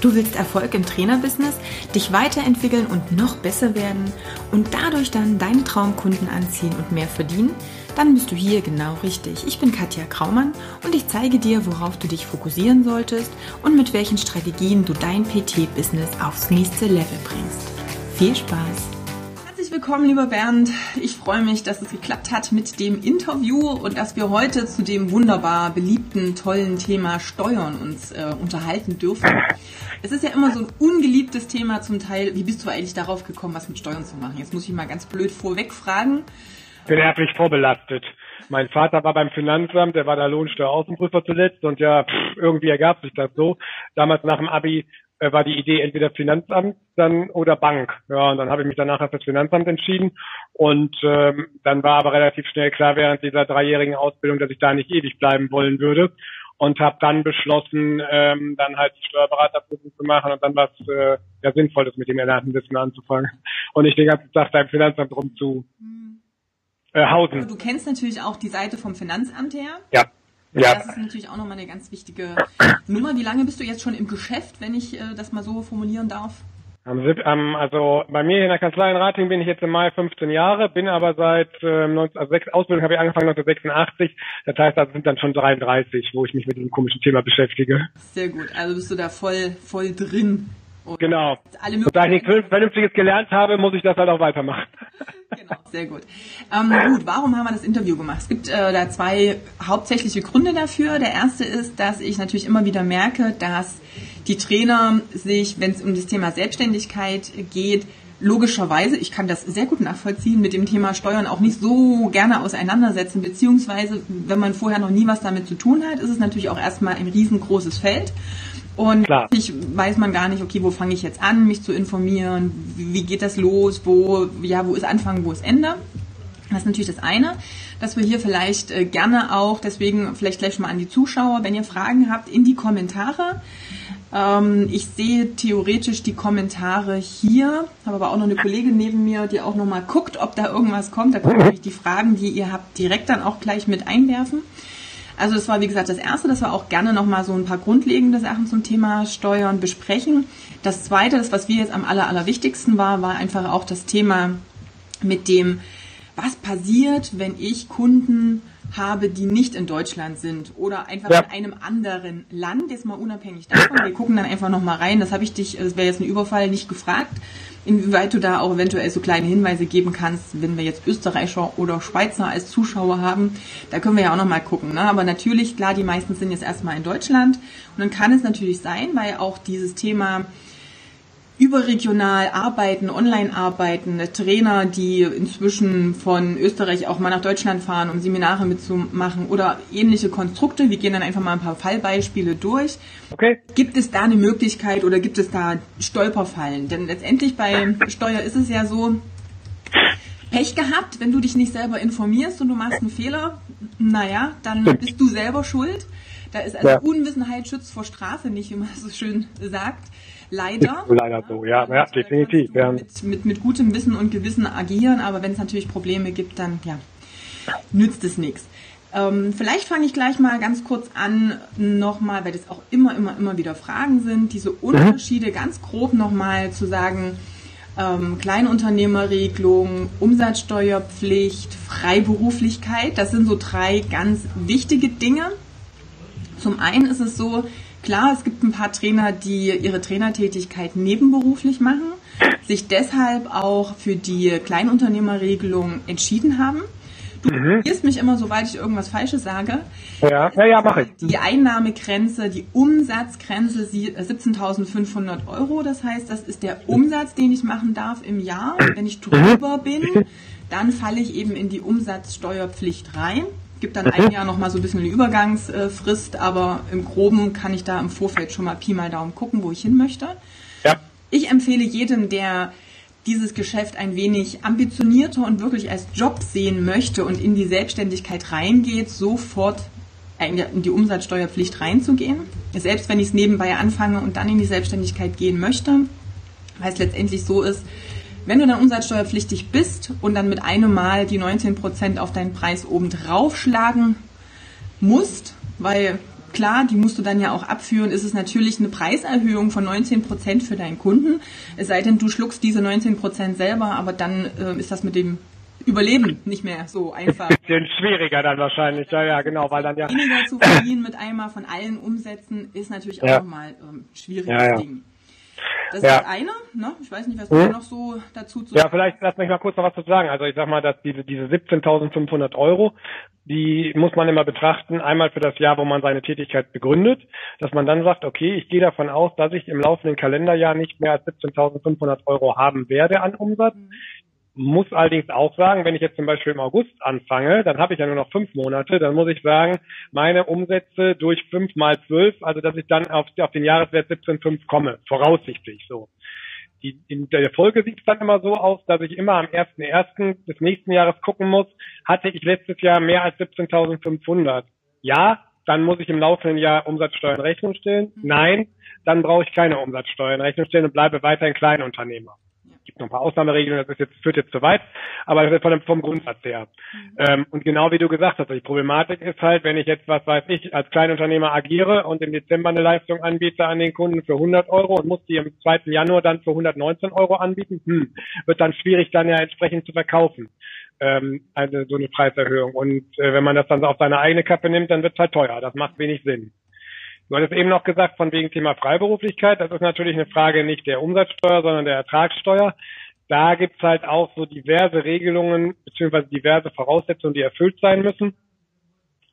Du willst Erfolg im Trainerbusiness, dich weiterentwickeln und noch besser werden und dadurch dann deine Traumkunden anziehen und mehr verdienen? Dann bist du hier genau richtig. Ich bin Katja Kraumann und ich zeige dir, worauf du dich fokussieren solltest und mit welchen Strategien du dein PT-Business aufs nächste Level bringst. Viel Spaß! Herzlich willkommen, lieber Bernd. Ich freue mich, dass es geklappt hat mit dem Interview und dass wir heute zu dem wunderbar beliebten, tollen Thema Steuern uns äh, unterhalten dürfen. Es ist ja immer so ein ungeliebtes Thema zum Teil. Wie bist du eigentlich darauf gekommen, was mit Steuern zu machen? Jetzt muss ich mal ganz blöd vorweg fragen. Ich bin erblich vorbelastet. Mein Vater war beim Finanzamt, der war der Lohnsteueraußenprüfer zuletzt und ja, pff, irgendwie ergab sich das so. Damals nach dem Abi äh, war die Idee entweder Finanzamt dann oder Bank. Ja, und dann habe ich mich danach für das Finanzamt entschieden und ähm, dann war aber relativ schnell klar während dieser dreijährigen Ausbildung, dass ich da nicht ewig bleiben wollen würde und habe dann beschlossen, ähm, dann halt die Steuerberaterprüfung zu machen und dann was äh, ja sinnvolles mit dem erlernten Wissen anzufangen und nicht den ganzen Tag da im Finanzamt rum zu äh, hausen. Du kennst natürlich auch die Seite vom Finanzamt her. Ja. Ja. Das ist natürlich auch nochmal eine ganz wichtige Nummer. Wie lange bist du jetzt schon im Geschäft, wenn ich äh, das mal so formulieren darf? Am, am, also bei mir in der Kanzlei in Rating bin ich jetzt im Mai 15 Jahre, bin aber seit ähm, 19, also sechs, Ausbildung habe ich angefangen 1986. Das heißt, das sind dann schon 33, wo ich mich mit diesem komischen Thema beschäftige. Sehr gut. Also bist du da voll, voll drin. Genau. Alle da ich nichts Vernünftiges gelernt habe, muss ich das halt auch weitermachen. Genau, sehr gut. Ähm, gut, warum haben wir das Interview gemacht? Es gibt äh, da zwei hauptsächliche Gründe dafür. Der erste ist, dass ich natürlich immer wieder merke, dass die Trainer sich, wenn es um das Thema Selbstständigkeit geht, logischerweise, ich kann das sehr gut nachvollziehen, mit dem Thema Steuern auch nicht so gerne auseinandersetzen, beziehungsweise wenn man vorher noch nie was damit zu tun hat, ist es natürlich auch erstmal ein riesengroßes Feld. Und Klar. ich weiß man gar nicht, okay, wo fange ich jetzt an, mich zu informieren, wie geht das los, wo, ja, wo ist Anfang, wo ist Ende. Das ist natürlich das eine, dass wir hier vielleicht äh, gerne auch, deswegen vielleicht gleich schon mal an die Zuschauer, wenn ihr Fragen habt, in die Kommentare. Ähm, ich sehe theoretisch die Kommentare hier, habe aber auch noch eine Kollegin neben mir, die auch noch mal guckt, ob da irgendwas kommt. Da könnt ihr euch die Fragen, die ihr habt, direkt dann auch gleich mit einwerfen. Also das war wie gesagt das erste, dass wir auch gerne noch mal so ein paar grundlegende Sachen zum Thema Steuern besprechen. Das zweite, das was wir jetzt am aller, allerwichtigsten war, war einfach auch das Thema mit dem, was passiert, wenn ich Kunden habe, die nicht in Deutschland sind oder einfach Ja. in einem anderen Land, jetzt mal unabhängig davon. Wir gucken dann einfach noch mal rein. Das habe ich dich, das wäre jetzt ein Überfall, nicht gefragt, inwieweit du da auch eventuell so kleine Hinweise geben kannst, wenn wir jetzt Österreicher oder Schweizer als Zuschauer haben. Da können wir ja auch noch mal gucken. Ne? Aber natürlich, klar, die meisten sind jetzt erstmal in Deutschland. Und dann kann es natürlich sein, weil auch dieses Thema überregional arbeiten, online arbeiten, Trainer, die inzwischen von Österreich auch mal nach Deutschland fahren, um Seminare mitzumachen oder ähnliche Konstrukte. Wir gehen dann einfach mal ein paar Fallbeispiele durch. Okay? Gibt es da eine Möglichkeit oder gibt es da Stolperfallen? Denn letztendlich bei Steuer ist es ja so, Pech gehabt, wenn du dich nicht selber informierst und du machst einen Fehler, naja, dann bist du selber schuld. Da ist also Ja. Unwissenheit schützt vor Strafe nicht, wie man so schön sagt. Leider. Leider so, ja, ja, Da definitiv, ja. Mit, mit, mit gutem Wissen und Gewissen agieren, aber wenn es natürlich Probleme gibt, dann ja, nützt es nichts. Ähm, vielleicht fange ich gleich mal ganz kurz an, nochmal, weil das auch immer, immer, immer wieder Fragen sind, diese Unterschiede ganz grob nochmal zu sagen, ähm, Kleinunternehmerregelung, Umsatzsteuerpflicht, Freiberuflichkeit, das sind so drei ganz wichtige Dinge. Zum einen ist es so, klar, es gibt ein paar Trainer, die ihre Trainertätigkeit nebenberuflich machen, sich deshalb auch für die Kleinunternehmerregelung entschieden haben. Du korrigierst mich immer, sobald ich irgendwas Falsches sage. Ja, ja, ja, mache ich. Die Einnahmegrenze, die Umsatzgrenze sie- äh, 17.500 Euro. Das heißt, das ist der Umsatz, den ich machen darf im Jahr. Und wenn ich drüber bin, dann falle ich eben in die Umsatzsteuerpflicht rein. Gibt dann ein Jahr nochmal so ein bisschen eine Übergangsfrist, aber im Groben kann ich da im Vorfeld schon mal Pi mal Daumen gucken, wo ich hin möchte. Ja, Ich empfehle jedem, der dieses Geschäft ein wenig ambitionierter und wirklich als Job sehen möchte und in die Selbstständigkeit reingeht, sofort in die Umsatzsteuerpflicht reinzugehen. Selbst wenn ich es nebenbei anfange und dann in die Selbstständigkeit gehen möchte, weil es letztendlich so ist, wenn du dann umsatzsteuerpflichtig bist und dann mit einem Mal die 19% auf deinen Preis oben drauf schlagen musst, weil klar, die musst du dann ja auch abführen, ist es natürlich eine Preiserhöhung von 19 Prozent für deinen Kunden. Es sei denn, du schluckst diese 19 Prozent selber, aber dann äh, ist das mit dem Überleben nicht mehr so einfach. Bisschen schwieriger dann wahrscheinlich, ja, ja, genau, weil dann ja. Weniger zu verdienen mit einmal von allen Umsätzen ist natürlich auch ja. nochmal ähm, schwieriges ja, ja. Ding. Das ja. ist eine, ne? Ich weiß nicht, was hm? noch so dazu zu sagen. Ja, vielleicht lass mich mal kurz noch was zu sagen. Also ich sag mal, dass diese, diese 17.500 Euro, die muss man immer betrachten, einmal für das Jahr, wo man seine Tätigkeit begründet, dass man dann sagt, okay, ich gehe davon aus, dass ich im laufenden Kalenderjahr nicht mehr als 17.500 Euro haben werde an Umsatz. Mhm. Muss allerdings auch sagen, wenn ich jetzt zum Beispiel im August anfange, dann habe ich ja nur noch fünf Monate, dann muss ich sagen, meine Umsätze durch fünf mal zwölf, also dass ich dann auf, auf den Jahreswert 17,5 komme, voraussichtlich so. Die, in der Folge sieht es dann immer so aus, dass ich immer am 1.1. des nächsten Jahres gucken muss, hatte ich letztes Jahr mehr als 17.500? Ja, dann muss ich im laufenden Jahr Umsatzsteuern Rechnung stellen. Nein, dann brauche ich keine Umsatzsteuern Rechnung stellen und bleibe weiterhin Kleinunternehmer gibt noch ein paar Ausnahmeregelungen, das ist jetzt, führt jetzt zu weit, aber von dem, vom Grundsatz her. Mhm. Ähm, und genau wie du gesagt hast, die Problematik ist halt, wenn ich jetzt, was weiß ich, als Kleinunternehmer agiere und im Dezember eine Leistung anbiete an den Kunden für 100 Euro und muss die im 2. Januar dann für 119 Euro anbieten, hm, wird dann schwierig, dann ja entsprechend zu verkaufen. Ähm, also so eine Preiserhöhung. Und äh, wenn man das dann auf seine eigene Kappe nimmt, dann wird es halt teuer. Das macht wenig Sinn. Du hattest eben noch gesagt, von wegen Thema Freiberuflichkeit. Das ist natürlich eine Frage nicht der Umsatzsteuer, sondern der Ertragssteuer. Da gibt's halt auch so diverse Regelungen beziehungsweise diverse Voraussetzungen, die erfüllt sein müssen,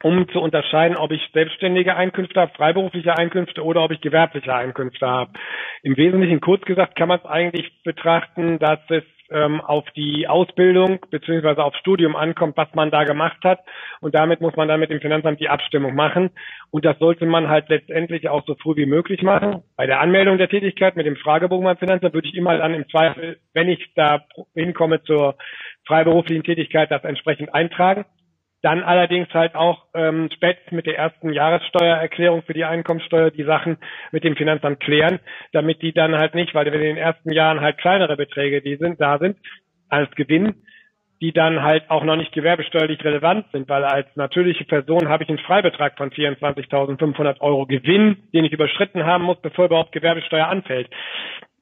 um zu unterscheiden, ob ich selbstständige Einkünfte habe, freiberufliche Einkünfte oder ob ich gewerbliche Einkünfte habe. Im Wesentlichen kurz gesagt kann man es eigentlich betrachten, dass es ähm, auf die Ausbildung beziehungsweise aufs Studium ankommt, was man da gemacht hat. Und damit muss man dann mit dem Finanzamt die Abstimmung machen. Und das sollte man halt letztendlich auch so früh wie möglich machen. Bei der Anmeldung der Tätigkeit mit dem Fragebogen beim Finanzamt würde ich immer dann im Zweifel, wenn ich da hinkomme zur freiberuflichen Tätigkeit, das entsprechend eintragen. Dann allerdings halt auch ähm, spätestens mit der ersten Jahressteuererklärung für die Einkommensteuer die Sachen mit dem Finanzamt klären, damit die dann halt nicht, weil wir in den ersten Jahren halt kleinere Beträge, die sind, da sind, als Gewinn, die dann halt auch noch nicht gewerbesteuerlich relevant sind, weil als natürliche Person habe ich einen Freibetrag von 24.500 Euro Gewinn, den ich überschritten haben muss, bevor überhaupt Gewerbesteuer anfällt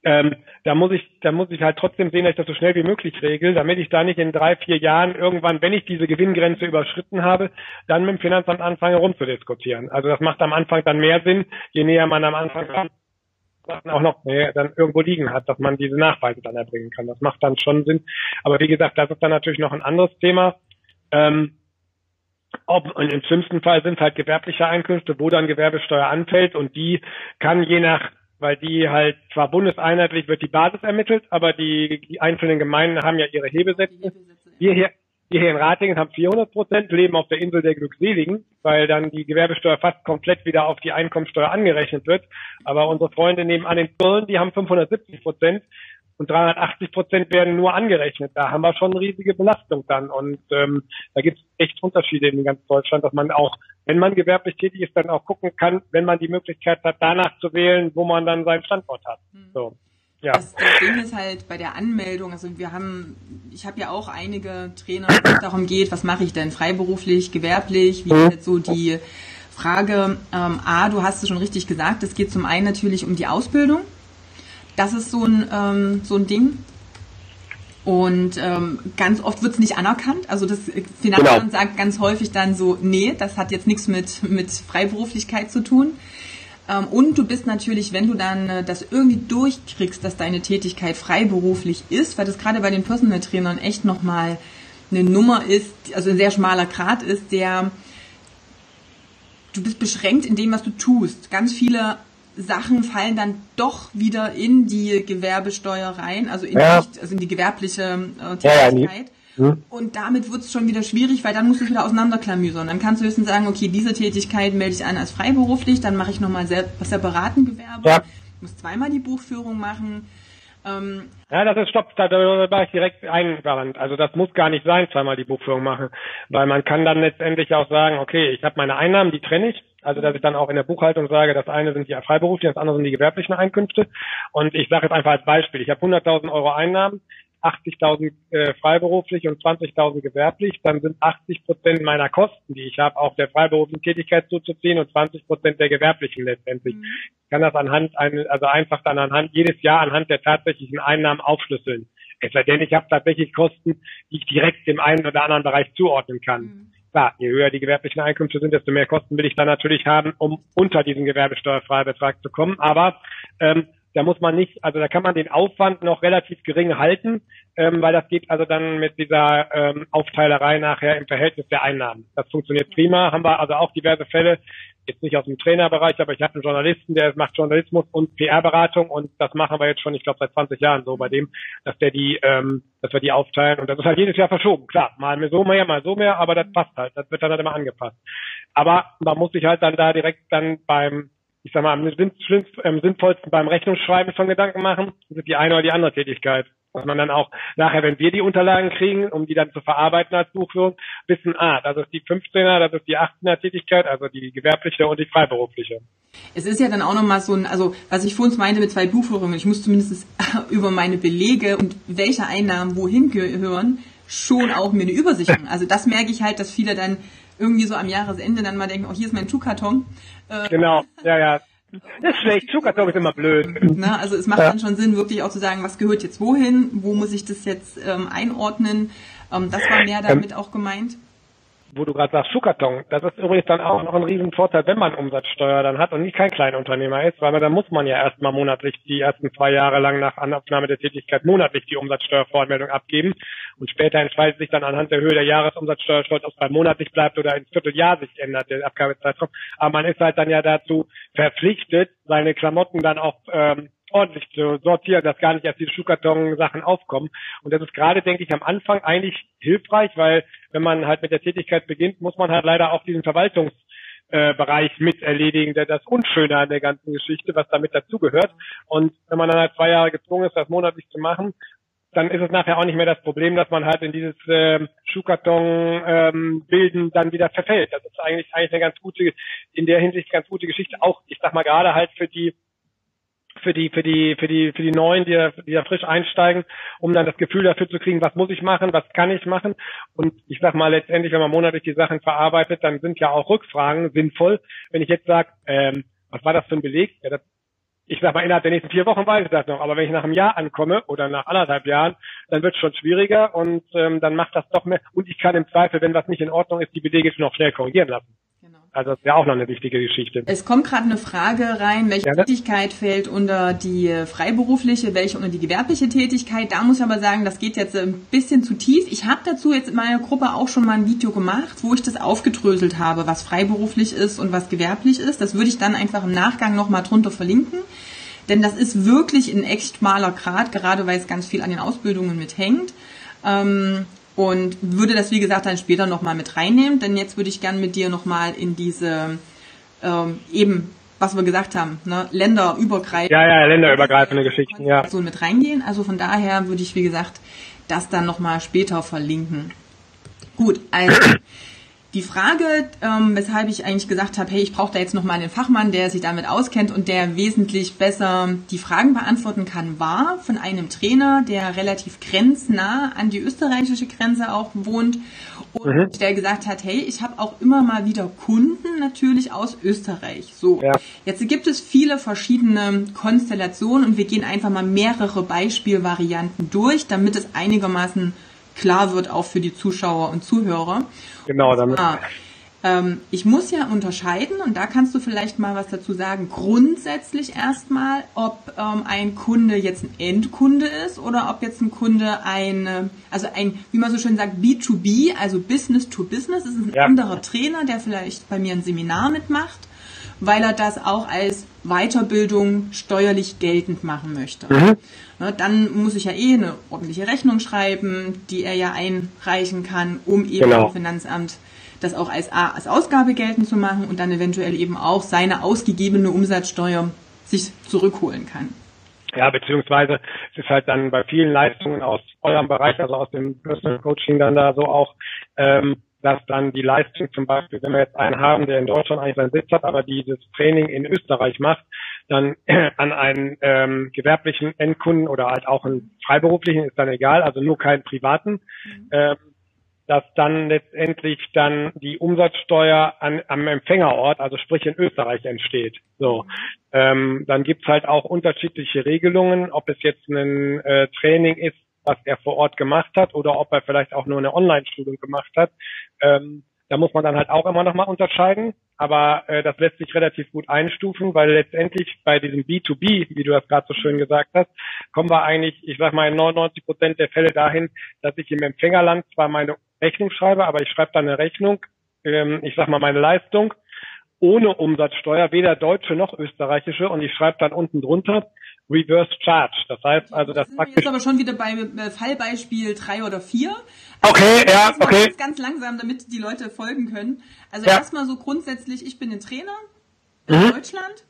ähm, da muss ich, da muss ich halt trotzdem sehen, dass ich das so schnell wie möglich regel, damit ich da nicht in drei, vier Jahren irgendwann, wenn ich diese Gewinngrenze überschritten habe, dann mit dem Finanzamt anfange rumzudiskutieren. Also das macht am Anfang dann mehr Sinn, je näher man am Anfang auch noch mehr dann irgendwo liegen hat, dass man diese Nachweise dann erbringen kann. Das macht dann schon Sinn. Aber wie gesagt, das ist dann natürlich noch ein anderes Thema. Ähm, ob, und im schlimmsten Fall sind halt gewerbliche Einkünfte, wo dann Gewerbesteuer anfällt und die kann je nach weil die halt zwar bundeseinheitlich wird die Basis ermittelt, aber die, die einzelnen Gemeinden haben ja ihre Hebesätze. Wir hier, wir hier in Ratingen haben 400 Prozent, leben auf der Insel der Glückseligen, weil dann die Gewerbesteuer fast komplett wieder auf die Einkommensteuer angerechnet wird. Aber unsere Freunde nebenan in Köln, die haben 570 Prozent und 380 Prozent werden nur angerechnet. Da haben wir schon eine riesige Belastung dann. Und ähm, da gibt es echt Unterschiede in ganz Deutschland, dass man auch, wenn man gewerblich tätig ist, dann auch gucken kann, wenn man die Möglichkeit hat, danach zu wählen, wo man dann seinen Standort hat. Mhm. So. Ja. Das, das Ding ist halt bei der Anmeldung, also wir haben, ich habe ja auch einige Trainer, wo es darum geht, was mache ich denn freiberuflich, gewerblich, wie ist jetzt so die Frage, ähm, A, du hast es schon richtig gesagt, es geht zum einen natürlich um die Ausbildung, das ist so ein, ähm, so ein Ding. Und ähm, ganz oft wird es nicht anerkannt. Also das Finanzamt genau. sagt ganz häufig dann so, nee, das hat jetzt nichts mit, mit Freiberuflichkeit zu tun. Ähm, und du bist natürlich, wenn du dann äh, das irgendwie durchkriegst, dass deine Tätigkeit freiberuflich ist, weil das gerade bei den Personal Trainern echt nochmal eine Nummer ist, also ein sehr schmaler Grad ist, der du bist beschränkt in dem, was du tust. Ganz viele Sachen fallen dann doch wieder in die Gewerbesteuer rein, also in, ja. die, also in die gewerbliche äh, Tätigkeit. Ja, ja, und damit wird es schon wieder schwierig, weil dann musst du es wieder auseinanderklamüsern. Dann kannst du höchstens sagen, okay, diese Tätigkeit melde ich an als freiberuflich, dann mache ich nochmal separaten Gewerbe, ja. muss zweimal die Buchführung machen. Ähm, ja, das ist stopp, da, da war ich direkt eingewandt. Also das muss gar nicht sein, zweimal die Buchführung machen, weil man kann dann letztendlich auch sagen, okay, ich habe meine Einnahmen, die trenne ich, also dass ich dann auch in der Buchhaltung sage, das eine sind die freiberuflichen, das andere sind die gewerblichen Einkünfte. Und ich sage jetzt einfach als Beispiel, ich habe 100.000 Euro Einnahmen, 80.000 äh, freiberuflich und 20.000 gewerblich, dann sind 80 Prozent meiner Kosten, die ich habe, auch der freiberuflichen Tätigkeit zuzuziehen und 20 Prozent der gewerblichen letztendlich. Mhm. Ich kann das anhand, also einfach dann anhand, jedes Jahr anhand der tatsächlichen Einnahmen aufschlüsseln. Es sei denn, ich habe tatsächlich Kosten, die ich direkt dem einen oder anderen Bereich zuordnen kann. Mhm. Klar, je höher die gewerblichen Einkünfte sind, desto mehr Kosten will ich dann natürlich haben, um unter diesen Gewerbesteuerfreibetrag zu kommen. Aber ähm, da muss man nicht, also da kann man den Aufwand noch relativ gering halten, ähm, weil das geht also dann mit dieser ähm, Aufteilerei nachher im Verhältnis der Einnahmen. Das funktioniert prima. Haben wir also auch diverse Fälle, jetzt nicht aus dem Trainerbereich, aber ich habe einen Journalisten, der macht Journalismus und PR-Beratung und das machen wir jetzt schon, ich glaube, seit 20 Jahren so bei dem, dass der die, ähm, dass wir die aufteilen und das ist halt jedes Jahr verschoben. Klar, mal so mehr, mal so mehr, aber das passt halt, das wird dann halt immer angepasst. Aber man muss sich halt dann da direkt dann beim ich sag mal, am sinnvollsten beim Rechnungsschreiben schon Gedanken machen, das ist die eine oder die andere Tätigkeit dass man dann auch nachher, wenn wir die Unterlagen kriegen, um die dann zu verarbeiten als Buchführung, wissen, ah, das ist die 15er, das ist die 18er Tätigkeit, also die gewerbliche und die freiberufliche. Es ist ja dann auch nochmal so ein, also was ich vorhin meinte mit zwei Buchführungen, ich muss zumindest über meine Belege und welche Einnahmen wohin gehören, schon auch mir eine Übersicht machen. Also das merke ich halt, dass viele dann irgendwie so am Jahresende dann mal denken, oh, hier ist mein Schuhkarton. Äh, genau, ja, ja. Das ist schlecht. Zuckerzeug ist immer blöd. Na, also es macht ja. dann schon Sinn, wirklich auch zu sagen, was gehört jetzt wohin, wo muss ich das jetzt ähm, einordnen. Ähm, das war mehr ähm, damit ähm, auch gemeint wo du gerade sagst, Schuhkarton, das ist übrigens dann auch noch ein Riesenvorteil, wenn man Umsatzsteuer dann hat und nicht kein Kleinunternehmer ist, weil dann muss man ja erstmal monatlich die ersten zwei Jahre lang nach Anabnahme der Tätigkeit monatlich die Umsatzsteuervoranmeldung abgeben und später entscheidet sich dann anhand der Höhe der Jahresumsatzsteuer, ob es bei monatlich bleibt oder ins Vierteljahr sich ändert, der Abgabezeitraum. Aber man ist halt dann ja dazu verpflichtet, seine Klamotten dann auch ähm, ordentlich zu sortieren, dass gar nicht erst die Schuhkarton-Sachen aufkommen. Und das ist gerade, denke ich, am Anfang eigentlich hilfreich, weil wenn man halt mit der Tätigkeit beginnt, muss man halt leider auch diesen Verwaltungsbereich äh, mit erledigen, der das Unschöne an der ganzen Geschichte, was damit dazugehört. Und wenn man dann halt zwei Jahre gezwungen ist, das monatlich zu machen, dann ist es nachher auch nicht mehr das Problem, dass man halt in dieses äh, Schuhkarton ähm, bilden dann wieder verfällt. Das ist eigentlich eigentlich eine ganz gute, in der Hinsicht ganz gute Geschichte. Auch, ich sag mal gerade halt für die für die, für die, für die, für die Neuen, die da, die da frisch einsteigen, um dann das Gefühl dafür zu kriegen, was muss ich machen, was kann ich machen. Und ich sag mal letztendlich, wenn man monatlich die Sachen verarbeitet, dann sind ja auch Rückfragen sinnvoll. Wenn ich jetzt sage, ähm, was war das für ein Beleg? Ja, das, ich sag mal, innerhalb der nächsten vier Wochen weiß ich das noch. Aber wenn ich nach einem Jahr ankomme oder nach anderthalb Jahren, dann wird es schon schwieriger und ähm, dann macht das doch mehr. Und ich kann im Zweifel, wenn was nicht in Ordnung ist, die Belege schon noch schnell korrigieren lassen. Also das wäre auch noch eine wichtige Geschichte. Es kommt gerade eine Frage rein, welche ja, Tätigkeit fällt unter die freiberufliche, welche unter die gewerbliche Tätigkeit. Da muss ich aber sagen, das geht jetzt ein bisschen zu tief. Ich habe dazu jetzt in meiner Gruppe auch schon mal ein Video gemacht, wo ich das aufgedröselt habe, was freiberuflich ist und was gewerblich ist. Das würde ich dann einfach im Nachgang nochmal drunter verlinken. Denn das ist wirklich ein echt schmaler Grad, gerade weil es ganz viel an den Ausbildungen mithängt. Ähm, und würde das, wie gesagt, dann später nochmal mit reinnehmen, denn jetzt würde ich gern mit dir nochmal in diese ähm, eben, was wir gesagt haben, ne, länderübergreifende. Ja, ja, länderübergreifende Geschichten, ja. So mit reingehen. Also von daher würde ich, wie gesagt, das dann nochmal später verlinken. Gut, also die Frage, ähm, weshalb ich eigentlich gesagt habe, hey, ich brauche da jetzt nochmal einen Fachmann, der sich damit auskennt und der wesentlich besser die Fragen beantworten kann, war von einem Trainer, der relativ grenznah an die österreichische Grenze auch wohnt und mhm. der gesagt hat, hey, ich habe auch immer mal wieder Kunden natürlich aus Österreich. So, ja. jetzt gibt es viele verschiedene Konstellationen und wir gehen einfach mal mehrere Beispielvarianten durch, damit es einigermaßen klar wird auch für die Zuschauer und Zuhörer. Genau, damit. Ah, ähm, ich muss ja unterscheiden, und da kannst du vielleicht mal was dazu sagen, grundsätzlich erstmal, ob ähm, ein Kunde jetzt ein Endkunde ist oder ob jetzt ein Kunde ein, also ein, wie man so schön sagt, B2B, also Business to Business, das ist ein ja. anderer Trainer, der vielleicht bei mir ein Seminar mitmacht, weil er das auch als Weiterbildung steuerlich geltend machen möchte. Mhm. Ne, dann muss ich ja eh eine ordentliche Rechnung schreiben, die er ja einreichen kann, um eben genau. im Finanzamt das auch als, als Ausgabe geltend zu machen und dann eventuell eben auch seine ausgegebene Umsatzsteuer sich zurückholen kann. Ja, beziehungsweise es ist halt dann bei vielen Leistungen aus eurem Bereich, also aus dem Personal Coaching dann da so auch, ähm, dass dann die Leistung zum Beispiel, wenn wir jetzt einen haben, der in Deutschland eigentlich seinen Sitz hat, aber dieses Training in Österreich macht, dann an einen ähm, gewerblichen Endkunden oder halt auch einen freiberuflichen, ist dann egal, also nur keinen privaten, mhm. ähm, dass dann letztendlich dann die Umsatzsteuer an, am Empfängerort, also sprich in Österreich entsteht. So, mhm. ähm, dann gibt's halt auch unterschiedliche Regelungen, ob es jetzt ein äh, Training ist, was er vor Ort gemacht hat, oder ob er vielleicht auch nur eine Online-Schulung gemacht hat. Ähm, da muss man dann halt auch immer nochmal unterscheiden, aber äh, das lässt sich relativ gut einstufen, weil letztendlich bei diesem B2B, wie du das gerade so schön gesagt hast, kommen wir eigentlich, ich sag mal, in 99 Prozent der Fälle dahin, dass ich im Empfängerland zwar meine Rechnung schreibe, aber ich schreibe dann eine Rechnung, ähm, ich sag mal meine Leistung, ohne Umsatzsteuer, weder deutsche noch österreichische, und ich schreibe dann unten drunter Reverse Charge. Das heißt also, das sind praktisch. Jetzt aber schon wieder bei äh, Fallbeispiel drei oder vier. Also okay, ja, okay. Ganz, ganz langsam, damit die Leute folgen können. Also ja. erstmal so grundsätzlich, ich bin ein Trainer in mhm. Deutschland.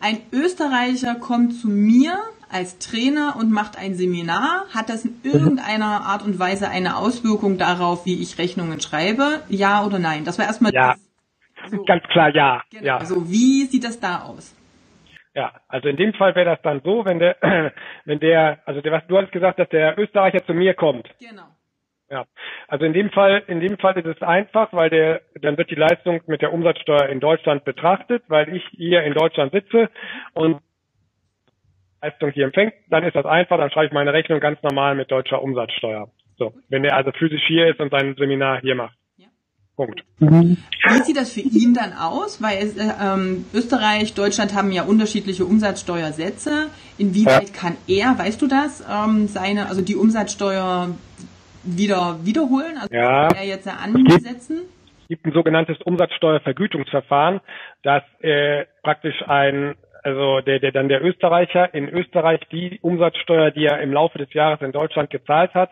Ein Österreicher kommt zu mir als Trainer und macht ein Seminar. Hat das in irgendeiner Art und Weise eine Auswirkung darauf, wie ich Rechnungen schreibe? Ja oder nein? Das war erstmal ja. So. Ganz klar ja. Genau. ja. Also wie sieht das da aus? Ja, also in dem Fall wäre das dann so, wenn der, wenn der, also der, was du hast gesagt, dass der Österreicher zu mir kommt. Genau. Ja, also in dem Fall, in dem Fall ist es einfach, weil der, dann wird die Leistung mit der Umsatzsteuer in Deutschland betrachtet, weil ich hier in Deutschland sitze und Leistung hier empfängt, dann ist das einfach, dann schreibe ich meine Rechnung ganz normal mit deutscher Umsatzsteuer. So, wenn der also physisch hier ist und sein Seminar hier macht. Punkt. Wie sieht das für ihn dann aus? Weil äh, ähm, Österreich, Deutschland haben ja unterschiedliche Umsatzsteuersätze. Inwieweit ja. kann er, weißt du das, ähm, seine, also die Umsatzsteuer wieder wiederholen? Also ja. kann er jetzt ansetzen? Es gibt ein sogenanntes Umsatzsteuervergütungsverfahren, das äh, praktisch ein also der, der dann der Österreicher in Österreich die Umsatzsteuer, die er im Laufe des Jahres in Deutschland gezahlt hat,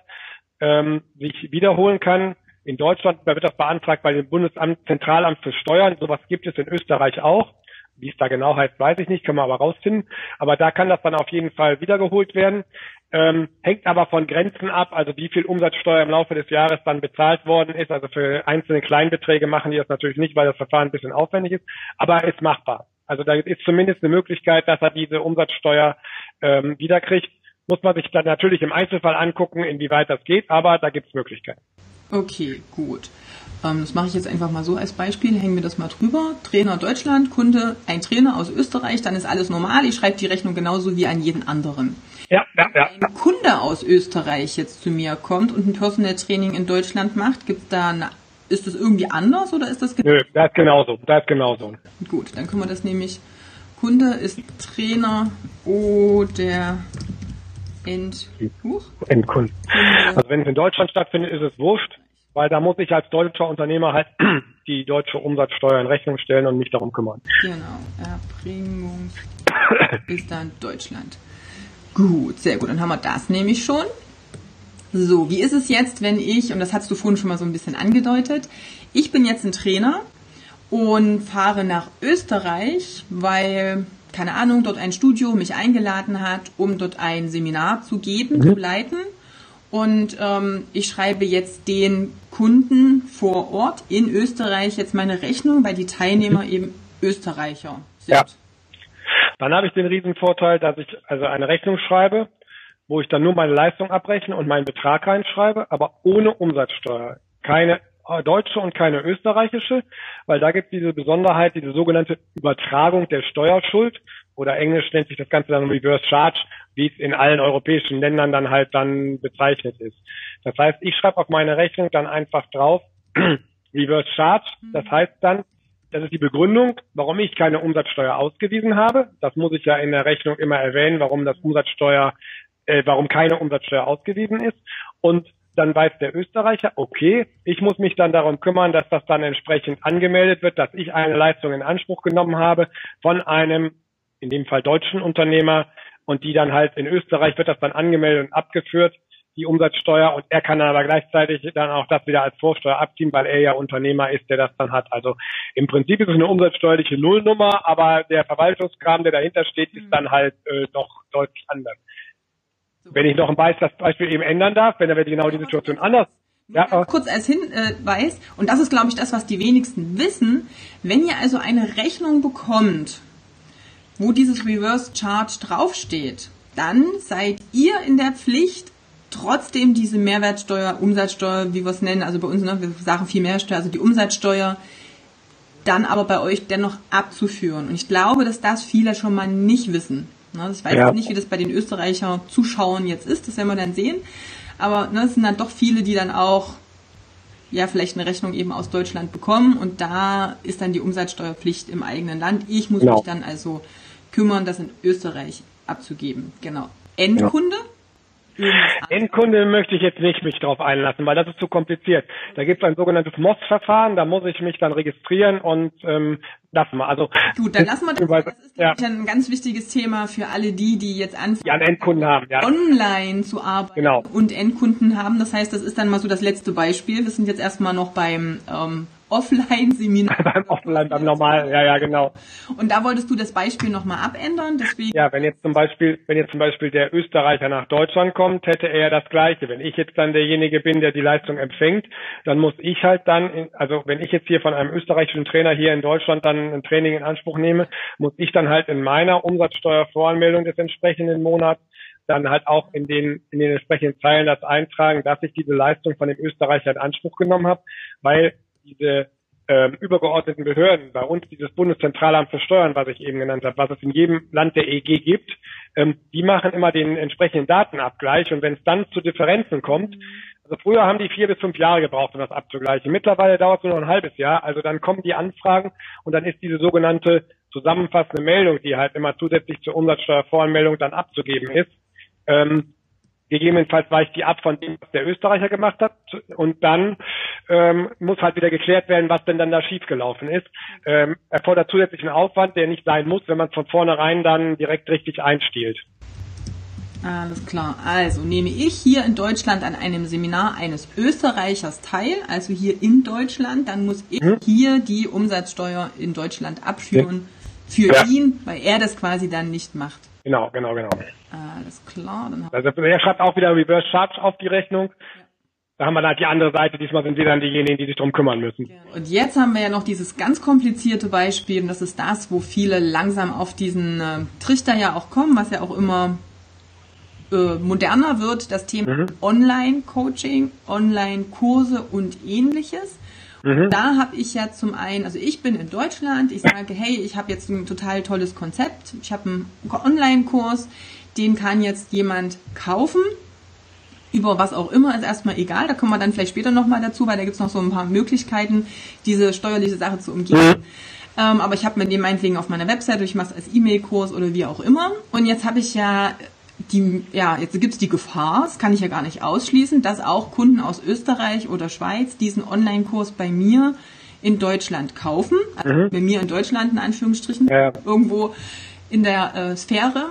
ähm, sich wiederholen kann in Deutschland wird das beantragt bei dem Bundesamt Zentralamt für Steuern. Sowas gibt es in Österreich auch. Wie es da genau heißt, weiß ich nicht, können wir aber rausfinden. Aber da kann das dann auf jeden Fall wiedergeholt werden. Ähm, hängt aber von Grenzen ab, also wie viel Umsatzsteuer im Laufe des Jahres dann bezahlt worden ist. Also für einzelne Kleinbeträge machen die das natürlich nicht, weil das Verfahren ein bisschen aufwendig ist, aber ist machbar. Also da ist zumindest eine Möglichkeit, dass er diese Umsatzsteuer ähm, wiederkriegt. Muss man sich dann natürlich im Einzelfall angucken, inwieweit das geht, aber da gibt es Möglichkeiten. Okay, gut. Ähm, das mache ich jetzt einfach mal so als Beispiel. Hängen wir das mal drüber. Trainer Deutschland, Kunde, ein Trainer aus Österreich, dann ist alles normal. Ich schreibe die Rechnung genauso wie an jeden anderen. Ja, ja, ja. Wenn ein Kunde aus Österreich jetzt zu mir kommt und ein Personal Training in Deutschland macht, gibt's da eine, ist das irgendwie anders oder ist das genauso? Nö, das ist genauso. Das ist genauso. Gut, dann können wir das nämlich. Kunde ist Trainer oder Huch? Endkunden. Also wenn es in Deutschland stattfindet, ist es wurscht, weil da muss ich als deutscher Unternehmer halt die deutsche Umsatzsteuer in Rechnung stellen und mich darum kümmern. Genau, Erbringung ist dann Deutschland. Gut, sehr gut, dann haben wir das nämlich schon. So, wie ist es jetzt, wenn ich, und das hast du vorhin schon mal so ein bisschen angedeutet, ich bin jetzt ein Trainer und fahre nach Österreich, weil keine Ahnung, dort ein Studio mich eingeladen hat, um dort ein Seminar zu geben, mhm. zu leiten. Und ähm, ich schreibe jetzt den Kunden vor Ort in Österreich jetzt meine Rechnung, weil die Teilnehmer mhm. eben Österreicher sind. Ja. Dann habe ich den riesen Vorteil, dass ich also eine Rechnung schreibe, wo ich dann nur meine Leistung abrechne und meinen Betrag reinschreibe, aber ohne Umsatzsteuer. Keine deutsche und keine österreichische, weil da gibt es diese Besonderheit, diese sogenannte Übertragung der Steuerschuld oder englisch nennt sich das Ganze dann Reverse Charge, wie es in allen europäischen Ländern dann halt dann bezeichnet ist. Das heißt, ich schreibe auf meine Rechnung dann einfach drauf Reverse Charge. Das mhm. heißt dann, das ist die Begründung, warum ich keine Umsatzsteuer ausgewiesen habe. Das muss ich ja in der Rechnung immer erwähnen, warum das Umsatzsteuer, äh, warum keine Umsatzsteuer ausgewiesen ist. Und dann weiß der Österreicher, okay, ich muss mich dann darum kümmern, dass das dann entsprechend angemeldet wird, dass ich eine Leistung in Anspruch genommen habe von einem, in dem Fall deutschen Unternehmer und die dann halt in Österreich wird das dann angemeldet und abgeführt, die Umsatzsteuer und er kann dann aber gleichzeitig dann auch das wieder als Vorsteuer abziehen, weil er ja Unternehmer ist, der das dann hat. Also im Prinzip ist es eine umsatzsteuerliche Nullnummer, aber der Verwaltungskram, der dahinter steht, ist dann halt äh, doch deutlich anders. Wenn ich noch ein Beispiel eben ändern darf, wenn er genau die Situation anders ja, kurz als Hinweis, und das ist, glaube ich, das, was die wenigsten wissen, wenn ihr also eine Rechnung bekommt, wo dieses Reverse Charge draufsteht, dann seid ihr in der Pflicht, trotzdem diese Mehrwertsteuer, Umsatzsteuer, wie wir es nennen, also bei uns, ne, wir sagen viel Mehrwertsteuer, also die Umsatzsteuer, dann aber bei euch dennoch abzuführen. Und ich glaube, dass das viele schon mal nicht wissen. Ne, ich weiß ja. nicht, wie das bei den Österreicher Zuschauern jetzt ist, das werden wir dann sehen. Aber ne, es sind dann doch viele, die dann auch ja vielleicht eine Rechnung eben aus Deutschland bekommen und da ist dann die Umsatzsteuerpflicht im eigenen Land. Ich muss genau. mich dann also kümmern, das in Österreich abzugeben. Genau. Endkunde? Ja. Endkunde möchte ich jetzt nicht mich darauf einlassen, weil das ist zu kompliziert. Da gibt es ein sogenanntes MOS-Verfahren, da muss ich mich dann registrieren und ähm, lassen wir. Also gut, dann lassen wir das. Das ist ja. ein ganz wichtiges Thema für alle die, die jetzt anfangen, an Endkunden haben, ja. online zu arbeiten genau. und Endkunden haben. Das heißt, das ist dann mal so das letzte Beispiel. Wir sind jetzt erstmal noch beim ähm, Offline-Seminar. beim Offline, beim Normal, ja, ja, genau. Und da wolltest du das Beispiel nochmal abändern, deswegen. Ja, wenn jetzt zum Beispiel, wenn jetzt zum Beispiel der Österreicher nach Deutschland kommt, hätte er das Gleiche. Wenn ich jetzt dann derjenige bin, der die Leistung empfängt, dann muss ich halt dann, in, also wenn ich jetzt hier von einem österreichischen Trainer hier in Deutschland dann ein Training in Anspruch nehme, muss ich dann halt in meiner Umsatzsteuervoranmeldung des entsprechenden Monats dann halt auch in den, in den entsprechenden Zeilen das eintragen, dass ich diese Leistung von dem Österreicher in Anspruch genommen habe, weil diese ähm, übergeordneten Behörden, bei uns dieses Bundeszentralamt für Steuern, was ich eben genannt habe, was es in jedem Land der EG gibt, ähm, die machen immer den entsprechenden Datenabgleich und wenn es dann zu Differenzen kommt, also früher haben die vier bis fünf Jahre gebraucht, um das abzugleichen. Mittlerweile dauert es nur noch ein halbes Jahr. Also dann kommen die Anfragen und dann ist diese sogenannte zusammenfassende Meldung, die halt immer zusätzlich zur Umsatzsteuervoranmeldung dann abzugeben ist, ähm, Gegebenenfalls weicht die ab von dem, was der Österreicher gemacht hat. Und dann ähm, muss halt wieder geklärt werden, was denn dann da schiefgelaufen ist. Ähm, erfordert zusätzlichen Aufwand, der nicht sein muss, wenn man von vornherein dann direkt richtig einstiehlt. Alles klar. Also nehme ich hier in Deutschland an einem Seminar eines Österreichers teil, also hier in Deutschland, dann muss ich hm? hier die Umsatzsteuer in Deutschland abführen für ja. ihn, weil er das quasi dann nicht macht. Genau, genau, genau. Alles klar. Dann also er schreibt auch wieder Reverse Charge auf die Rechnung. Ja. Da haben wir halt die andere Seite. Diesmal sind wir dann diejenigen, die sich darum kümmern müssen. Und jetzt haben wir ja noch dieses ganz komplizierte Beispiel. Und das ist das, wo viele langsam auf diesen äh, Trichter ja auch kommen, was ja auch immer äh, moderner wird. Das Thema mhm. Online-Coaching, Online-Kurse und ähnliches. Mhm. Da habe ich ja zum einen, also ich bin in Deutschland, ich sage, hey, ich habe jetzt ein total tolles Konzept, ich habe einen Online-Kurs, den kann jetzt jemand kaufen, über was auch immer, ist erstmal egal, da kommen wir dann vielleicht später nochmal dazu, weil da gibt's noch so ein paar Möglichkeiten, diese steuerliche Sache zu umgehen. Mhm. Ähm, aber ich habe mir den meinetwegen auf meiner Website, ich mache es als E-Mail-Kurs oder wie auch immer. Und jetzt habe ich ja die, ja, jetzt gibt es die Gefahr, das kann ich ja gar nicht ausschließen, dass auch Kunden aus Österreich oder Schweiz diesen Online-Kurs bei mir in Deutschland kaufen, also mhm. bei mir in Deutschland in Anführungsstrichen, ja. irgendwo in der äh, Sphäre.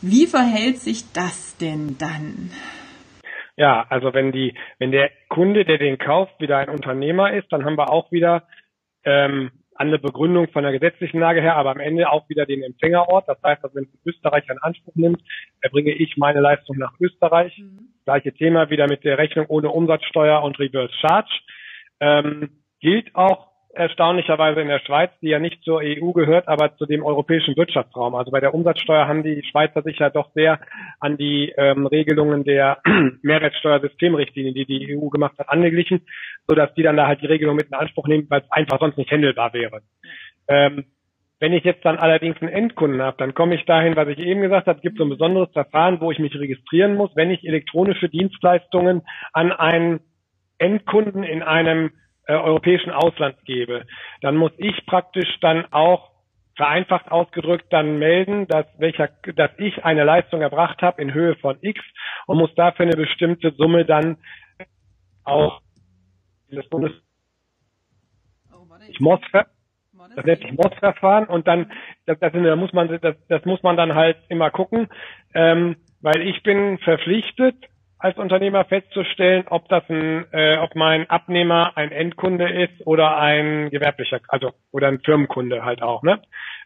Wie verhält sich das denn dann? Ja, also wenn die, wenn der Kunde, der den kauft, wieder ein Unternehmer ist, dann haben wir auch wieder ähm, andere Begründung von der gesetzlichen Lage her, aber am Ende auch wieder den Empfängerort. Das heißt, also wenn es Österreich in Anspruch nimmt, erbringe ich meine Leistung nach Österreich. Mhm. Gleiche Thema wieder mit der Rechnung ohne Umsatzsteuer und Reverse Charge. Ähm, gilt auch erstaunlicherweise in der Schweiz, die ja nicht zur EU gehört, aber zu dem europäischen Wirtschaftsraum. Also bei der Umsatzsteuer haben die Schweizer sich ja doch sehr an die ähm, Regelungen der Mehrwertsteuersystemrichtlinie, die die EU gemacht hat, angeglichen, sodass die dann da halt die Regelung mit in Anspruch nehmen, weil es einfach sonst nicht händelbar wäre. Ähm, wenn ich jetzt dann allerdings einen Endkunden habe, dann komme ich dahin, was ich eben gesagt habe, gibt so ein besonderes Verfahren, wo ich mich registrieren muss, wenn ich elektronische Dienstleistungen an einen Endkunden in einem äh, europäischen Ausland gebe, dann muss ich praktisch dann auch vereinfacht ausgedrückt dann melden, dass welcher, dass ich eine Leistung erbracht habe in Höhe von X und muss dafür eine bestimmte Summe dann auch des Bundes ich muss das nennt sich MOS-Verfahren und dann das, das, da muss man das, das muss man dann halt immer gucken, ähm, weil ich bin verpflichtet als Unternehmer festzustellen, ob das ein, äh, ob mein Abnehmer ein Endkunde ist oder ein gewerblicher, also oder ein Firmenkunde halt auch. Ne?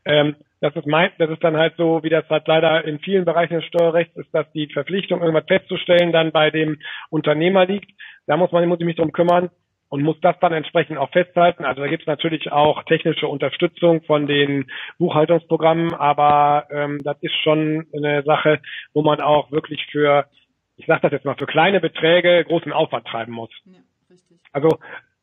Ähm, das ist mein, das ist dann halt so, wie das halt leider in vielen Bereichen des Steuerrechts ist, dass die Verpflichtung, irgendwas festzustellen, dann bei dem Unternehmer liegt. Da muss man muss ich mich drum kümmern, und muss das dann entsprechend auch festhalten. Also da gibt es natürlich auch technische Unterstützung von den Buchhaltungsprogrammen, aber ähm, das ist schon eine Sache, wo man auch wirklich für, ich sage das jetzt mal, für kleine Beträge großen Aufwand treiben muss. Ja, also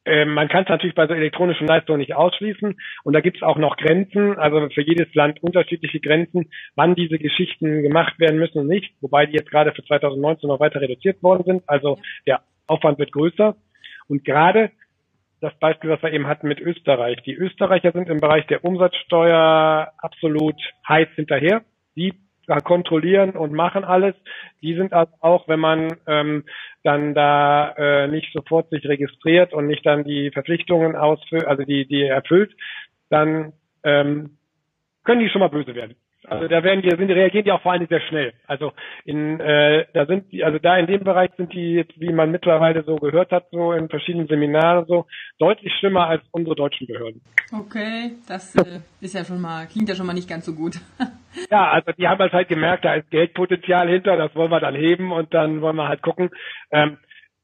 ähm, man kann es natürlich bei so elektronischen Leistungen nicht ausschließen und da gibt es auch noch Grenzen, also für jedes Land unterschiedliche Grenzen, wann diese Geschichten gemacht werden müssen und nicht, wobei die jetzt gerade für 2019 noch weiter reduziert worden sind. Also ja. der Aufwand wird größer. Und gerade das Beispiel, was wir eben hatten mit Österreich. Die Österreicher sind im Bereich der Umsatzsteuer absolut heiß hinterher. Die kontrollieren und machen alles. Die sind also auch, wenn man ähm, dann da äh, nicht sofort sich registriert und nicht dann die Verpflichtungen ausfüllt, also die, die erfüllt, dann ähm, können die schon mal böse werden. Also da werden die, sind, die reagieren die auch vor allem sehr schnell. Also in äh, da sind die, also da in dem Bereich sind die jetzt, wie man mittlerweile so gehört hat, so in verschiedenen Seminaren so, deutlich schlimmer als unsere deutschen Behörden. Okay, das äh, ist ja schon mal, klingt ja schon mal nicht ganz so gut. ja, also die haben halt gemerkt, da ist Geldpotenzial hinter, das wollen wir dann heben und dann wollen wir halt gucken. Ähm,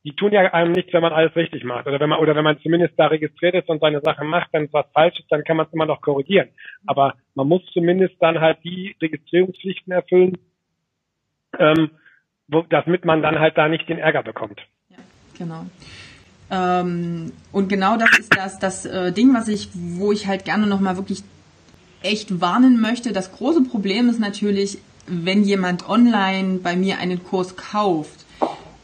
die tun ja einem nichts, wenn man alles richtig macht. Oder wenn man, oder wenn man zumindest da registriert ist und seine Sachen macht, wenn es was falsch ist, dann kann man es immer noch korrigieren. Aber man muss zumindest dann halt die Registrierungspflichten erfüllen, ähm, wo, damit man dann halt da nicht den Ärger bekommt. Ja, genau. Ähm, und genau das ist das, das äh, Ding, was ich, wo ich halt gerne nochmal wirklich echt warnen möchte. Das große Problem ist natürlich, wenn jemand online bei mir einen Kurs kauft,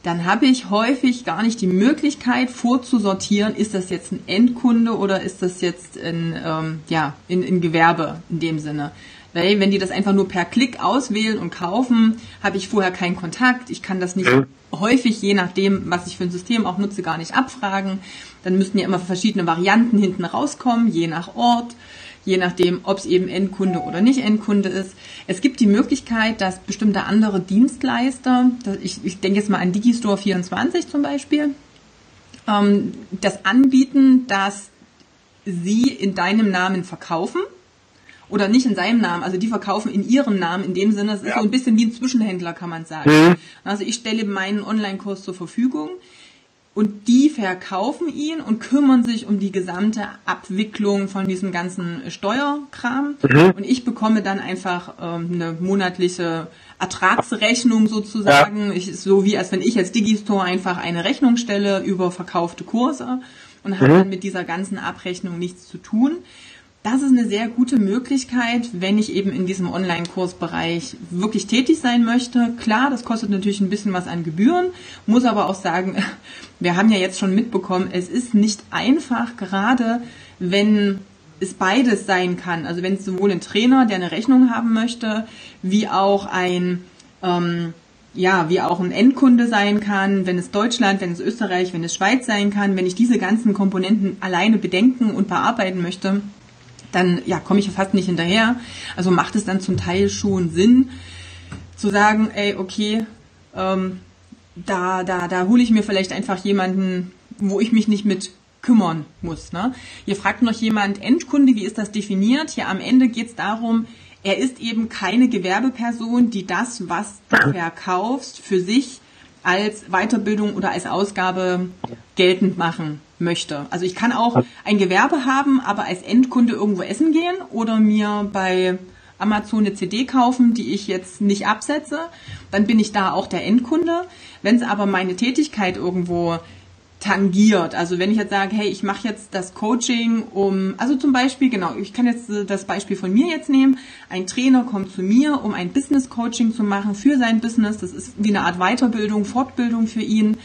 dann habe ich häufig gar nicht die Möglichkeit vorzusortieren, ist das jetzt ein Endkunde oder ist das jetzt ein, ähm, ja, in, in Gewerbe in dem Sinne. Weil wenn die das einfach nur per Klick auswählen und kaufen, habe ich vorher keinen Kontakt. Ich kann das nicht mhm. häufig, je nachdem, was ich für ein System auch nutze, gar nicht abfragen. Dann müssten ja immer verschiedene Varianten hinten rauskommen, je nach Ort je nachdem, ob es eben Endkunde oder nicht Endkunde ist. Es gibt die Möglichkeit, dass bestimmte andere Dienstleister, ich, ich denke jetzt mal an Digistore 24 zum Beispiel, ähm, das anbieten, dass sie in deinem Namen verkaufen oder nicht in seinem Namen, also die verkaufen in ihrem Namen, in dem Sinne, es ist ja. so ein bisschen wie ein Zwischenhändler, kann man sagen. Mhm. Also ich stelle meinen Online-Kurs zur Verfügung und die verkaufen ihn und kümmern sich um die gesamte Abwicklung von diesem ganzen Steuerkram. Mhm. Und ich bekomme dann einfach ähm, eine monatliche Ertragsrechnung sozusagen, ja. ich, so wie als wenn ich als Digistore einfach eine Rechnung stelle über verkaufte Kurse und habe mhm. dann mit dieser ganzen Abrechnung nichts zu tun das ist eine sehr gute Möglichkeit, wenn ich eben in diesem Online-Kursbereich wirklich tätig sein möchte. Klar, das kostet natürlich ein bisschen was an Gebühren, muss aber auch sagen, wir haben ja jetzt schon mitbekommen, es ist nicht einfach, gerade wenn es beides sein kann. Also wenn es sowohl ein Trainer, der eine Rechnung haben möchte, wie auch ein ähm, ja, wie auch ein Endkunde sein kann, wenn es Deutschland, wenn es Österreich, wenn es Schweiz sein kann, wenn ich diese ganzen Komponenten alleine bedenken und bearbeiten möchte, dann ja, komme ich fast nicht hinterher. Also macht es dann zum Teil schon Sinn zu sagen, ey, okay, ähm, da, da, da hole ich mir vielleicht einfach jemanden, wo ich mich nicht mit kümmern muss. Ne? Hier fragt noch jemand, Endkunde, wie ist das definiert? Hier am Ende geht es darum, er ist eben keine Gewerbeperson, die das, was du verkaufst, für sich als Weiterbildung oder als Ausgabe geltend machen möchte. Also ich kann auch ein Gewerbe haben, aber als Endkunde irgendwo essen gehen oder mir bei Amazon eine CD kaufen, die ich jetzt nicht absetze, dann bin ich da auch der Endkunde. Wenn es aber meine Tätigkeit irgendwo tangiert, also wenn ich jetzt sage, hey, ich mache jetzt das Coaching um, also zum Beispiel, genau, ich kann jetzt das Beispiel von mir jetzt nehmen, ein Trainer kommt zu mir, um ein Business Coaching zu machen für sein Business, das ist wie eine Art Weiterbildung, Fortbildung für ihn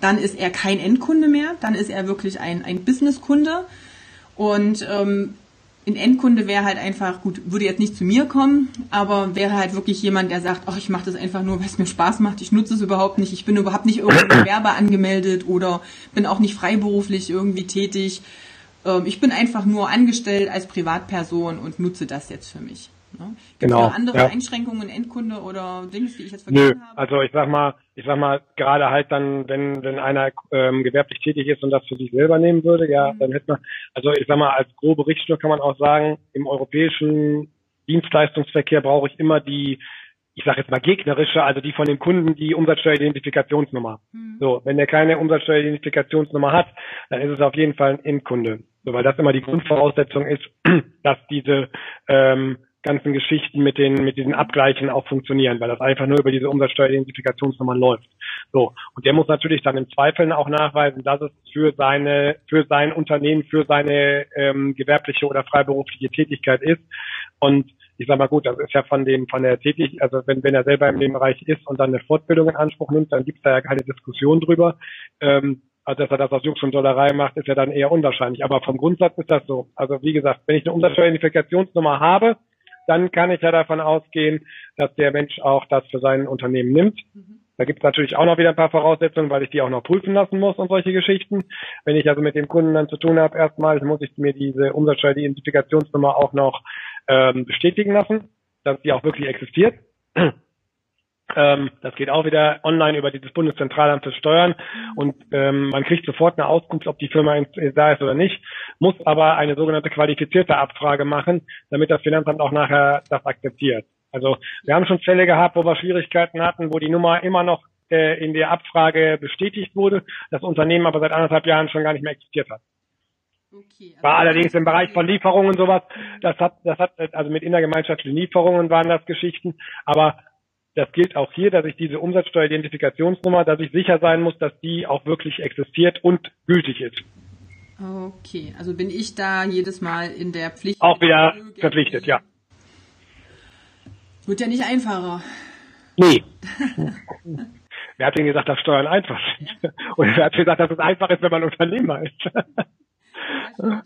dann ist er kein Endkunde mehr, dann ist er wirklich ein, ein Businesskunde. Und ähm, ein Endkunde wäre halt einfach, gut, würde jetzt nicht zu mir kommen, aber wäre halt wirklich jemand, der sagt, ach, ich mache das einfach nur, weil es mir Spaß macht, ich nutze es überhaupt nicht, ich bin überhaupt nicht irgendwo Gewerbe angemeldet oder bin auch nicht freiberuflich irgendwie tätig. Ähm, ich bin einfach nur angestellt als Privatperson und nutze das jetzt für mich. Ne? Gibt genau, andere ja. Einschränkungen, Endkunde oder Dinge, die ich jetzt vergessen Nö, habe? Also ich sag mal, ich sag mal, gerade halt dann, wenn, wenn einer ähm, gewerblich tätig ist und das für sich selber nehmen würde, ja, mhm. dann hätte man, also ich sag mal, als grobe Richtschnur kann man auch sagen, im europäischen Dienstleistungsverkehr brauche ich immer die ich sage jetzt mal gegnerische, also die von dem Kunden die Umsatzsteueridentifikationsnummer. Mhm. So, wenn der keine Umsatzsteueridentifikationsnummer hat, dann ist es auf jeden Fall ein Endkunde. So, weil das immer die Grundvoraussetzung ist, dass diese ähm, ganzen Geschichten mit den mit diesen Abgleichen auch funktionieren, weil das einfach nur über diese Umsatzsteueridentifikationsnummern läuft. So und der muss natürlich dann im Zweifel auch nachweisen, dass es für seine für sein Unternehmen für seine ähm, gewerbliche oder freiberufliche Tätigkeit ist und ich sag mal gut, das ist ja von dem, von der Tätigkeit, also wenn, wenn er selber in dem Bereich ist und dann eine Fortbildung in Anspruch nimmt, dann gibt es da ja keine Diskussion drüber. Ähm, also dass er das aus Jux und Dollerei macht, ist ja dann eher unwahrscheinlich. Aber vom Grundsatz ist das so. Also wie gesagt, wenn ich eine Umsatzsteueridentifikationsnummer habe, dann kann ich ja davon ausgehen, dass der Mensch auch das für sein Unternehmen nimmt. Da gibt es natürlich auch noch wieder ein paar Voraussetzungen, weil ich die auch noch prüfen lassen muss und solche Geschichten. Wenn ich also mit dem Kunden dann zu tun habe, erstmal muss ich mir diese Umsatzsteueridentifikationsnummer auch noch ähm, bestätigen lassen, dass die auch wirklich existiert. Ähm, das geht auch wieder online über dieses Bundeszentralamt für Steuern und ähm, man kriegt sofort eine Auskunft, ob die Firma da ist oder nicht, muss aber eine sogenannte qualifizierte Abfrage machen, damit das Finanzamt auch nachher das akzeptiert. Also wir haben schon Fälle gehabt, wo wir Schwierigkeiten hatten, wo die Nummer immer noch äh, in der Abfrage bestätigt wurde, das Unternehmen aber seit anderthalb Jahren schon gar nicht mehr existiert hat. Okay, also war allerdings im Bereich von Lieferungen sowas, das hat, das hat, also mit innergemeinschaftlichen Lieferungen waren das Geschichten, aber das gilt auch hier, dass ich diese Umsatzsteueridentifikationsnummer, dass ich sicher sein muss, dass die auch wirklich existiert und gültig ist. Okay, also bin ich da jedes Mal in der Pflicht. Auch wieder verpflichtet, ja. Wird ja nicht einfacher. Nee. Wer hat denn gesagt, dass Steuern einfach sind? Und wer hat gesagt, dass es einfach ist, wenn man Unternehmer ist? Ja,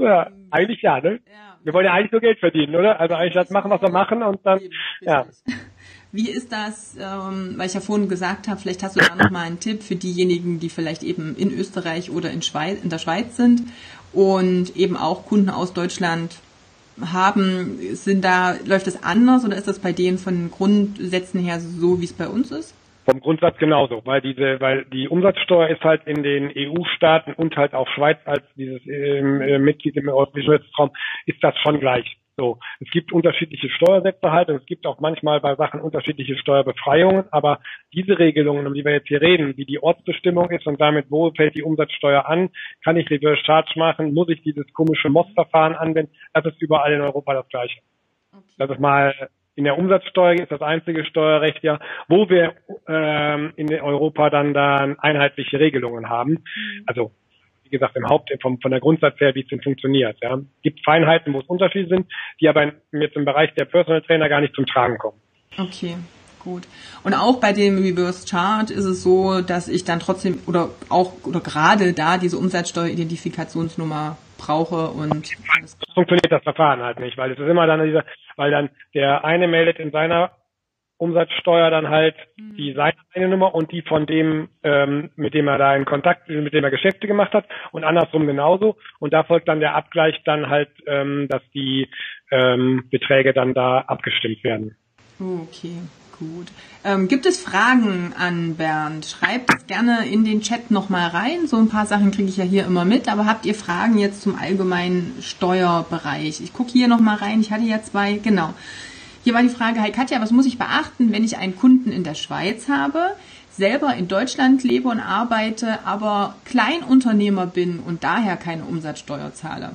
ja eigentlich ja, ne? Ja. Wir wollen ja eigentlich nur Geld verdienen, oder? Also eigentlich das machen, was wir machen und dann, ja. Wie ist das, ähm, weil ich ja vorhin gesagt habe, vielleicht hast du da noch mal einen Tipp für diejenigen, die vielleicht eben in Österreich oder in, Schweiz, in der Schweiz sind und eben auch Kunden aus Deutschland haben, sind da, läuft das anders oder ist das bei denen von Grundsätzen her so, wie es bei uns ist? Vom Grundsatz genauso, weil diese, weil die Umsatzsteuer ist halt in den EU-Staaten und halt auch Schweiz als dieses ähm, äh, Mitglied im europäischen Rechtsraum ist das schon gleich. So, es gibt unterschiedliche Steuersätze halt und es gibt auch manchmal bei Sachen unterschiedliche Steuerbefreiungen, aber diese Regelungen, um die wir jetzt hier reden, wie die Ortsbestimmung ist und damit wo fällt die Umsatzsteuer an, kann ich Reverse Charge machen, muss ich dieses komische MOS-Verfahren anwenden, das ist überall in Europa das gleiche. Okay. Das ist mal in der Umsatzsteuer ist das einzige Steuerrecht ja, wo wir ähm, in Europa dann dann einheitliche Regelungen haben. Mhm. Also wie gesagt, im Haupt, vom, von der Grundsatz her, wie es denn funktioniert. Ja. Gibt Feinheiten, wo es Unterschiede sind, die aber jetzt im Bereich der Personal Trainer gar nicht zum Tragen kommen. Okay. Gut. Und auch bei dem Reverse Chart ist es so, dass ich dann trotzdem oder auch oder gerade da diese Umsatzsteueridentifikationsnummer brauche und funktioniert das Verfahren halt nicht, weil es ist immer dann dieser, weil dann der eine meldet in seiner Umsatzsteuer dann halt mhm. die seine Nummer und die von dem, ähm, mit dem er da in Kontakt, mit dem er Geschäfte gemacht hat und andersrum genauso. Und da folgt dann der Abgleich dann halt, ähm, dass die ähm, Beträge dann da abgestimmt werden. Okay, gut. Ähm, gibt es Fragen an Bernd? Schreibt es gerne in den Chat nochmal rein. So ein paar Sachen kriege ich ja hier immer mit. Aber habt ihr Fragen jetzt zum allgemeinen Steuerbereich? Ich gucke hier nochmal rein. Ich hatte ja zwei. Genau. Hier war die Frage, hey Katja, was muss ich beachten, wenn ich einen Kunden in der Schweiz habe, selber in Deutschland lebe und arbeite, aber Kleinunternehmer bin und daher keine Umsatzsteuer zahle?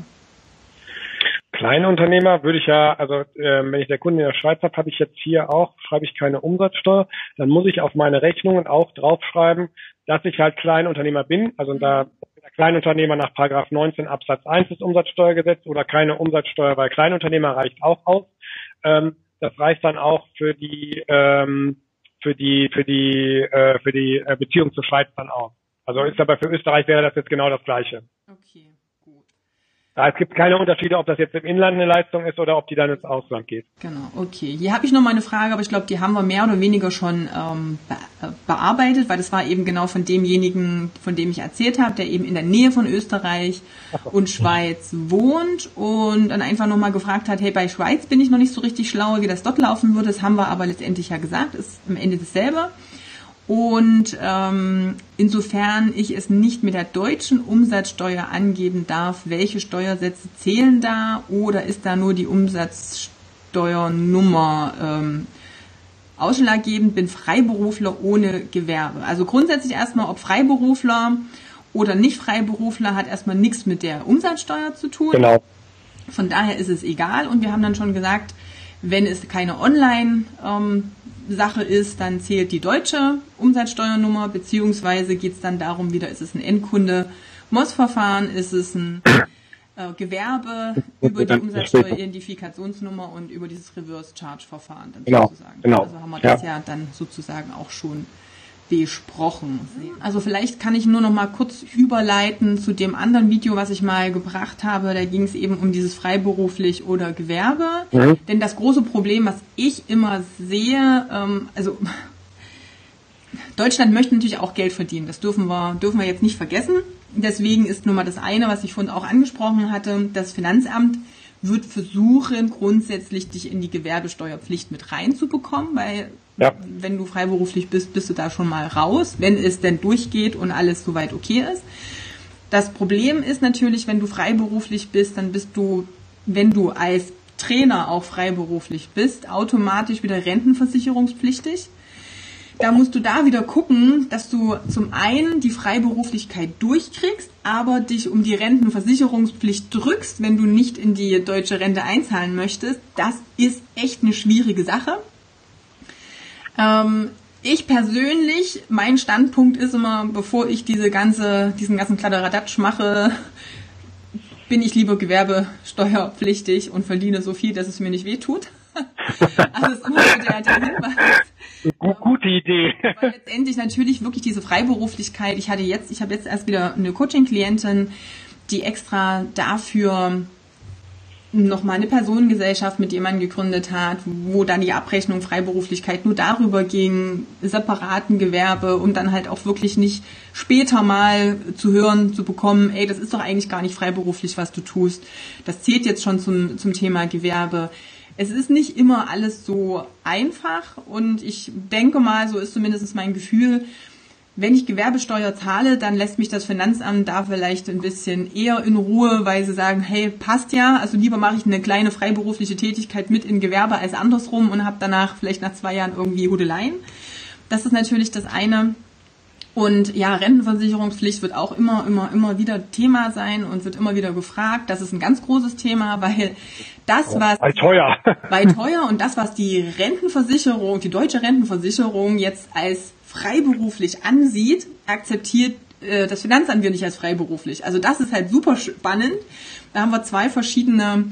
Kleinunternehmer würde ich ja, also äh, wenn ich der Kunde in der Schweiz habe, habe ich jetzt hier auch, schreibe ich keine Umsatzsteuer, dann muss ich auf meine Rechnungen auch draufschreiben, dass ich halt Kleinunternehmer bin, also da Kleinunternehmer nach Paragraph 19 Absatz 1 des Umsatzsteuergesetzes oder keine Umsatzsteuer, weil Kleinunternehmer reicht auch aus. Ähm, das reicht dann auch für die ähm, für die für die äh, für die äh, Beziehung zur Schweiz dann auch. Also ist aber für Österreich wäre das jetzt genau das Gleiche. Okay. Ja, es gibt keine Unterschiede, ob das jetzt im Inland eine Leistung ist oder ob die dann ins Ausland geht. Genau, okay. Hier habe ich noch mal eine Frage, aber ich glaube, die haben wir mehr oder weniger schon ähm, äh, bearbeitet, weil das war eben genau von demjenigen, von dem ich erzählt habe, der eben in der Nähe von Österreich so. und Schweiz wohnt und dann einfach noch mal gefragt hat, hey, bei Schweiz bin ich noch nicht so richtig schlau, wie das dort laufen würde. Das haben wir aber letztendlich ja gesagt, ist am Ende dasselbe. Und ähm, insofern ich es nicht mit der deutschen Umsatzsteuer angeben darf, welche Steuersätze zählen da oder ist da nur die Umsatzsteuernummer ähm, Ausschlaggebend bin Freiberufler ohne Gewerbe. Also grundsätzlich erstmal, ob Freiberufler oder nicht Freiberufler, hat erstmal nichts mit der Umsatzsteuer zu tun. Genau. Von daher ist es egal. Und wir haben dann schon gesagt, wenn es keine Online- ähm, Sache ist, dann zählt die deutsche Umsatzsteuernummer, beziehungsweise geht es dann darum, wieder ist es ein Endkunde, MOS-Verfahren, ist es ein äh, Gewerbe über die Umsatzsteueridentifikationsnummer und über dieses Reverse-Charge-Verfahren dann genau, sozusagen. Genau. Also haben wir das ja. ja dann sozusagen auch schon besprochen. Also vielleicht kann ich nur noch mal kurz überleiten zu dem anderen Video, was ich mal gebracht habe. Da ging es eben um dieses freiberuflich oder Gewerbe. Mhm. Denn das große Problem, was ich immer sehe, ähm, also Deutschland möchte natürlich auch Geld verdienen. Das dürfen wir, dürfen wir jetzt nicht vergessen. Deswegen ist nun mal das eine, was ich vorhin auch angesprochen hatte, das Finanzamt wird versuchen, grundsätzlich dich in die Gewerbesteuerpflicht mit reinzubekommen, weil ja. wenn du freiberuflich bist, bist du da schon mal raus, wenn es denn durchgeht und alles soweit okay ist. Das Problem ist natürlich, wenn du freiberuflich bist, dann bist du, wenn du als Trainer auch freiberuflich bist, automatisch wieder rentenversicherungspflichtig. Da musst du da wieder gucken, dass du zum einen die Freiberuflichkeit durchkriegst, aber dich um die Rentenversicherungspflicht drückst, wenn du nicht in die deutsche Rente einzahlen möchtest. Das ist echt eine schwierige Sache. Ähm, ich persönlich, mein Standpunkt ist immer, bevor ich diese ganze, diesen ganzen Kladderadatsch mache, bin ich lieber gewerbesteuerpflichtig und verdiene so viel, dass es mir nicht wehtut. also ist immer so der, der Hinweis. Gute Idee. Weil letztendlich natürlich wirklich diese Freiberuflichkeit. Ich hatte jetzt, ich habe jetzt erst wieder eine Coaching-Klientin, die extra dafür nochmal eine Personengesellschaft mit jemandem gegründet hat, wo dann die Abrechnung Freiberuflichkeit nur darüber ging, separaten Gewerbe und dann halt auch wirklich nicht später mal zu hören, zu bekommen, ey, das ist doch eigentlich gar nicht freiberuflich, was du tust. Das zählt jetzt schon zum, zum Thema Gewerbe es ist nicht immer alles so einfach und ich denke mal, so ist zumindest mein Gefühl, wenn ich Gewerbesteuer zahle, dann lässt mich das Finanzamt da vielleicht ein bisschen eher in Ruhe, weil sie sagen, hey, passt ja, also lieber mache ich eine kleine freiberufliche Tätigkeit mit in Gewerbe als andersrum und habe danach vielleicht nach zwei Jahren irgendwie Hudeleien. Das ist natürlich das eine. Und ja, Rentenversicherungspflicht wird auch immer, immer, immer wieder Thema sein und wird immer wieder gefragt. Das ist ein ganz großes Thema, weil das, was bei teuer, bei teuer und das, was die Rentenversicherung, die deutsche Rentenversicherung jetzt als freiberuflich ansieht, akzeptiert äh, das Finanzamt nicht als freiberuflich. Also das ist halt super spannend. Da haben wir zwei verschiedene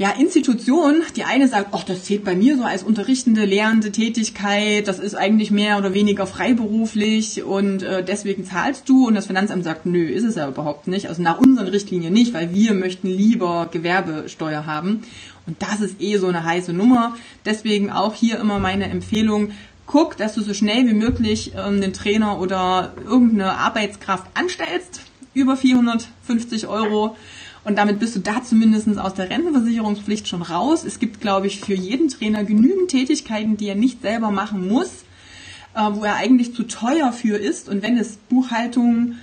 ja, Institution, die eine sagt, ach, das zählt bei mir so als unterrichtende, lehrende Tätigkeit, das ist eigentlich mehr oder weniger freiberuflich und äh, deswegen zahlst du. Und das Finanzamt sagt, nö, ist es ja überhaupt nicht. Also nach unseren Richtlinien nicht, weil wir möchten lieber Gewerbesteuer haben. Und das ist eh so eine heiße Nummer. Deswegen auch hier immer meine Empfehlung, guck, dass du so schnell wie möglich ähm, einen Trainer oder irgendeine Arbeitskraft anstellst, über 450 Euro und damit bist du da zumindest aus der Rentenversicherungspflicht schon raus. Es gibt, glaube ich, für jeden Trainer genügend Tätigkeiten, die er nicht selber machen muss, äh, wo er eigentlich zu teuer für ist. Und wenn es Buchhaltung,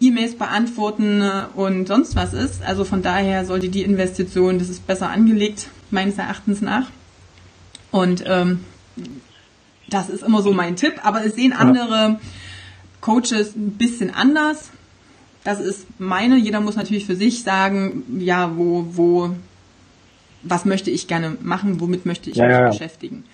E-Mails beantworten äh, und sonst was ist, also von daher sollte die Investition, das ist besser angelegt, meines Erachtens nach. Und ähm, das ist immer so mein Tipp. Aber es sehen andere Coaches ein bisschen anders. Das ist meine. Jeder muss natürlich für sich sagen, ja, wo, wo, was möchte ich gerne machen, womit möchte ich ja, mich ja, beschäftigen.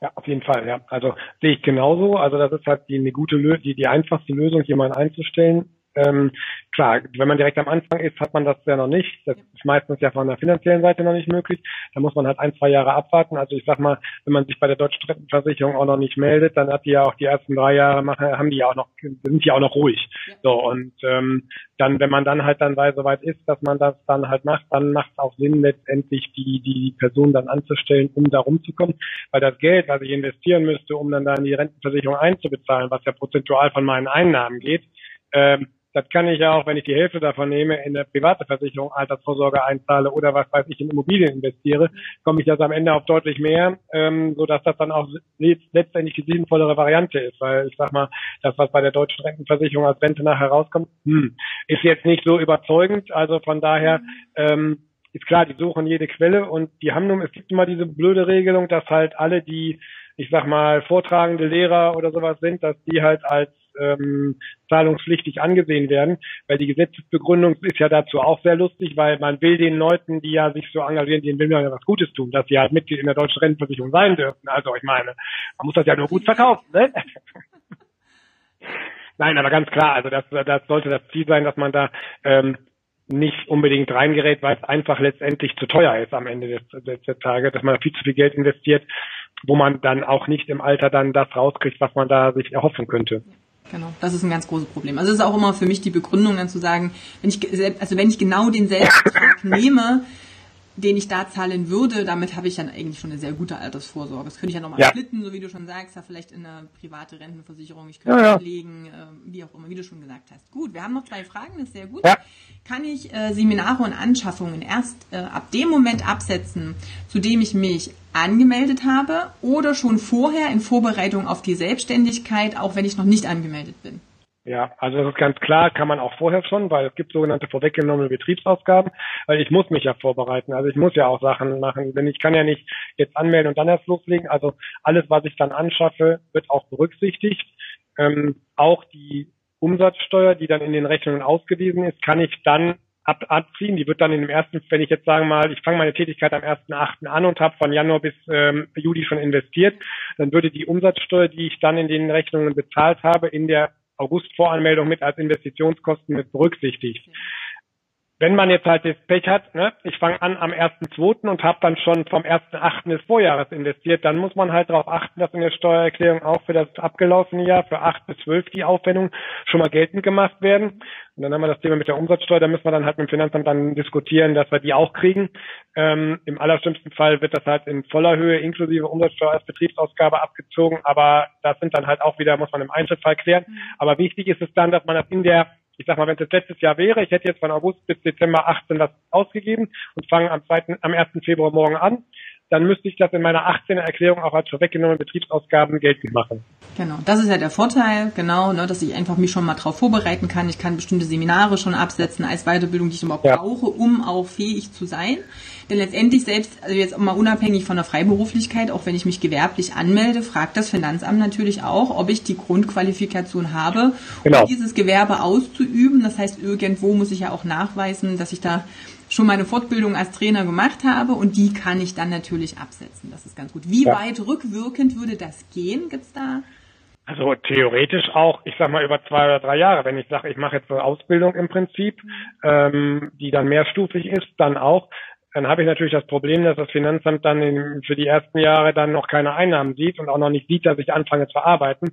Ja, auf jeden Fall, ja. Also sehe ich genauso. Also das ist halt die eine gute die, die einfachste Lösung, jemanden einzustellen. Ähm, klar, wenn man direkt am Anfang ist, hat man das ja noch nicht. Das ist meistens ja von der finanziellen Seite noch nicht möglich. Da muss man halt ein, zwei Jahre abwarten. Also ich sag mal, wenn man sich bei der Deutschen Rentenversicherung auch noch nicht meldet, dann hat die ja auch die ersten drei Jahre machen, haben die ja auch noch, sind die auch noch ruhig. So und ähm, dann, wenn man dann halt dann so weit ist, dass man das dann halt macht, dann macht es auch Sinn, letztendlich die, die Person dann anzustellen, um da rumzukommen. Weil das Geld, was ich investieren müsste, um dann da in die Rentenversicherung einzubezahlen, was ja prozentual von meinen Einnahmen geht, ähm, das kann ich ja auch, wenn ich die Hälfte davon nehme, in eine private Versicherung, Altersvorsorge einzahle oder was weiß ich, in Immobilien investiere, komme ich das am Ende auf deutlich mehr, ähm, so dass das dann auch letztendlich die sinnvollere Variante ist. Weil ich sag mal, das, was bei der deutschen Rentenversicherung als Rente nachher rauskommt, hm, ist jetzt nicht so überzeugend. Also von daher, ähm, ist klar, die suchen jede Quelle und die haben nun, es gibt immer diese blöde Regelung, dass halt alle, die, ich sag mal, vortragende Lehrer oder sowas sind, dass die halt als ähm, zahlungspflichtig angesehen werden, weil die Gesetzesbegründung ist ja dazu auch sehr lustig, weil man will den Leuten, die ja sich so engagieren, denen will man ja was Gutes tun, dass sie halt Mitglied in der deutschen Rentenversicherung sein dürfen. Also ich meine, man muss das ja nur gut verkaufen, ne? Nein, aber ganz klar, also das, das sollte das Ziel sein, dass man da ähm, nicht unbedingt reingerät, weil es einfach letztendlich zu teuer ist am Ende des, des, des Tages, dass man viel zu viel Geld investiert, wo man dann auch nicht im Alter dann das rauskriegt, was man da sich erhoffen könnte. Genau, das ist ein ganz großes Problem. Also es ist auch immer für mich die Begründung, dann zu sagen, wenn ich also wenn ich genau denselben Betrag nehme, den ich da zahlen würde, damit habe ich dann eigentlich schon eine sehr gute Altersvorsorge. Das könnte ich ja nochmal ja. splitten, so wie du schon sagst, ja vielleicht in eine private Rentenversicherung, ich könnte ja, ja. anlegen, äh, wie auch immer, wie du schon gesagt hast. Gut, wir haben noch zwei Fragen, das ist sehr gut. Ja. Kann ich äh, Seminare und Anschaffungen erst äh, ab dem Moment absetzen, zu dem ich mich angemeldet habe oder schon vorher in Vorbereitung auf die Selbstständigkeit, auch wenn ich noch nicht angemeldet bin? Ja, also das ist ganz klar, kann man auch vorher schon, weil es gibt sogenannte vorweggenommene Betriebsausgaben, weil ich muss mich ja vorbereiten. Also ich muss ja auch Sachen machen, denn ich kann ja nicht jetzt anmelden und dann erst loslegen. Also alles, was ich dann anschaffe, wird auch berücksichtigt. Ähm, auch die Umsatzsteuer, die dann in den Rechnungen ausgewiesen ist, kann ich dann ab, abziehen. Die wird dann in dem ersten, wenn ich jetzt sagen mal, ich fange meine Tätigkeit am 1.8. an und habe von Januar bis ähm, Juli schon investiert, dann würde die Umsatzsteuer, die ich dann in den Rechnungen bezahlt habe, in der August-Voranmeldung mit als Investitionskosten mit berücksichtigt. Wenn man jetzt halt das Pech hat, ne, ich fange an am 1.2. und habe dann schon vom 1.8. des Vorjahres investiert, dann muss man halt darauf achten, dass in der Steuererklärung auch für das abgelaufene Jahr, für 8 bis 12 die Aufwendungen schon mal geltend gemacht werden. Und dann haben wir das Thema mit der Umsatzsteuer, da müssen wir dann halt mit dem Finanzamt dann diskutieren, dass wir die auch kriegen. Ähm, Im allerschlimmsten Fall wird das halt in voller Höhe inklusive Umsatzsteuer als Betriebsausgabe abgezogen, aber das sind dann halt auch wieder, muss man im Einzelfall klären. Mhm. Aber wichtig ist es dann, dass man das in der ich sag mal, wenn es letztes Jahr wäre, ich hätte jetzt von August bis Dezember 18 das ausgegeben und fange am 2., am 1. Februar morgen an, dann müsste ich das in meiner 18er Erklärung auch als vorweggenommene Betriebsausgaben geltend machen. Genau, das ist ja der Vorteil, genau, ne, dass ich einfach mich schon mal darauf vorbereiten kann. Ich kann bestimmte Seminare schon absetzen als Weiterbildung, die ich überhaupt ja. brauche, um auch fähig zu sein. Denn letztendlich selbst, also jetzt mal unabhängig von der Freiberuflichkeit, auch wenn ich mich gewerblich anmelde, fragt das Finanzamt natürlich auch, ob ich die Grundqualifikation habe, genau. um dieses Gewerbe auszuüben. Das heißt, irgendwo muss ich ja auch nachweisen, dass ich da schon meine Fortbildung als Trainer gemacht habe und die kann ich dann natürlich absetzen. Das ist ganz gut. Wie ja. weit rückwirkend würde das gehen? Gibt's da? Also theoretisch auch, ich sag mal über zwei oder drei Jahre. Wenn ich sage, ich mache jetzt eine Ausbildung im Prinzip, mhm. ähm, die dann mehrstufig ist, dann auch dann habe ich natürlich das Problem, dass das Finanzamt dann in, für die ersten Jahre dann noch keine Einnahmen sieht und auch noch nicht sieht, dass ich anfange zu arbeiten.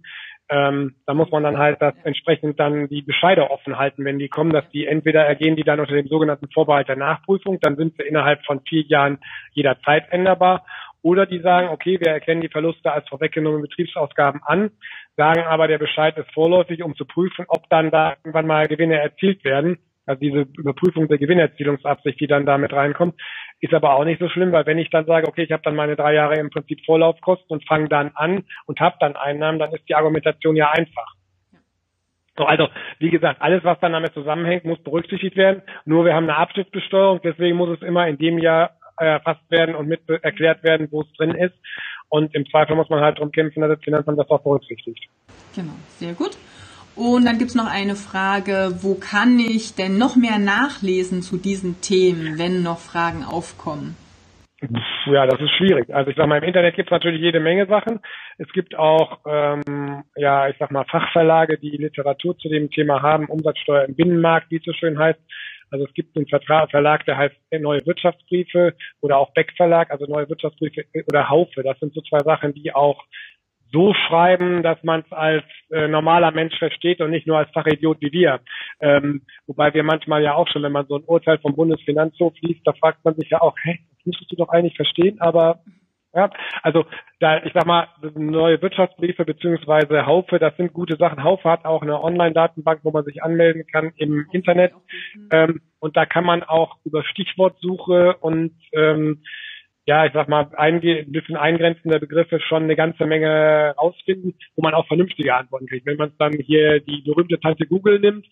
Ähm, da muss man dann halt das entsprechend dann die Bescheide offen halten, wenn die kommen, dass die entweder ergehen die dann unter dem sogenannten Vorbehalt der Nachprüfung, dann sind sie innerhalb von vier Jahren jederzeit änderbar, oder die sagen, okay, wir erkennen die Verluste als vorweggenommene Betriebsausgaben an, sagen aber, der Bescheid ist vorläufig, um zu prüfen, ob dann da irgendwann mal Gewinne erzielt werden. Also diese Überprüfung der Gewinnerzielungsabsicht, die dann damit reinkommt, ist aber auch nicht so schlimm, weil wenn ich dann sage, okay, ich habe dann meine drei Jahre im Prinzip Vorlaufkosten und fange dann an und habe dann Einnahmen, dann ist die Argumentation ja einfach. So, also wie gesagt, alles, was dann damit zusammenhängt, muss berücksichtigt werden. Nur wir haben eine Abschnittsbesteuerung, deswegen muss es immer in dem Jahr erfasst werden und mit erklärt werden, wo es drin ist. Und im Zweifel muss man halt darum kämpfen, dass das Finanzamt das auch berücksichtigt. Genau, sehr gut. Und dann gibt's noch eine Frage, wo kann ich denn noch mehr nachlesen zu diesen Themen, wenn noch Fragen aufkommen? Ja, das ist schwierig. Also ich sag mal, im Internet gibt's natürlich jede Menge Sachen. Es gibt auch, ähm, ja, ich sag mal, Fachverlage, die Literatur zu dem Thema haben, Umsatzsteuer im Binnenmarkt, wie es so schön heißt. Also es gibt einen Vertrag, Verlag, der heißt Neue Wirtschaftsbriefe oder auch Beck Verlag, also Neue Wirtschaftsbriefe oder Haufe. Das sind so zwei Sachen, die auch so schreiben, dass man es als äh, normaler Mensch versteht und nicht nur als Fachidiot wie wir. Ähm, wobei wir manchmal ja auch schon, wenn man so ein Urteil vom Bundesfinanzhof liest, da fragt man sich ja auch, hä, das müsstest du doch eigentlich verstehen, aber ja, also da, ich sag mal, neue Wirtschaftsbriefe beziehungsweise Haufe, das sind gute Sachen. Haufe hat auch eine Online-Datenbank, wo man sich anmelden kann im Internet. Ähm, und da kann man auch über Stichwortsuche und ähm, ja, ich sag mal, ein bisschen eingrenzende Begriffe schon eine ganze Menge rausfinden, wo man auch vernünftige Antworten kriegt. Wenn man dann hier die berühmte Tante Google nimmt,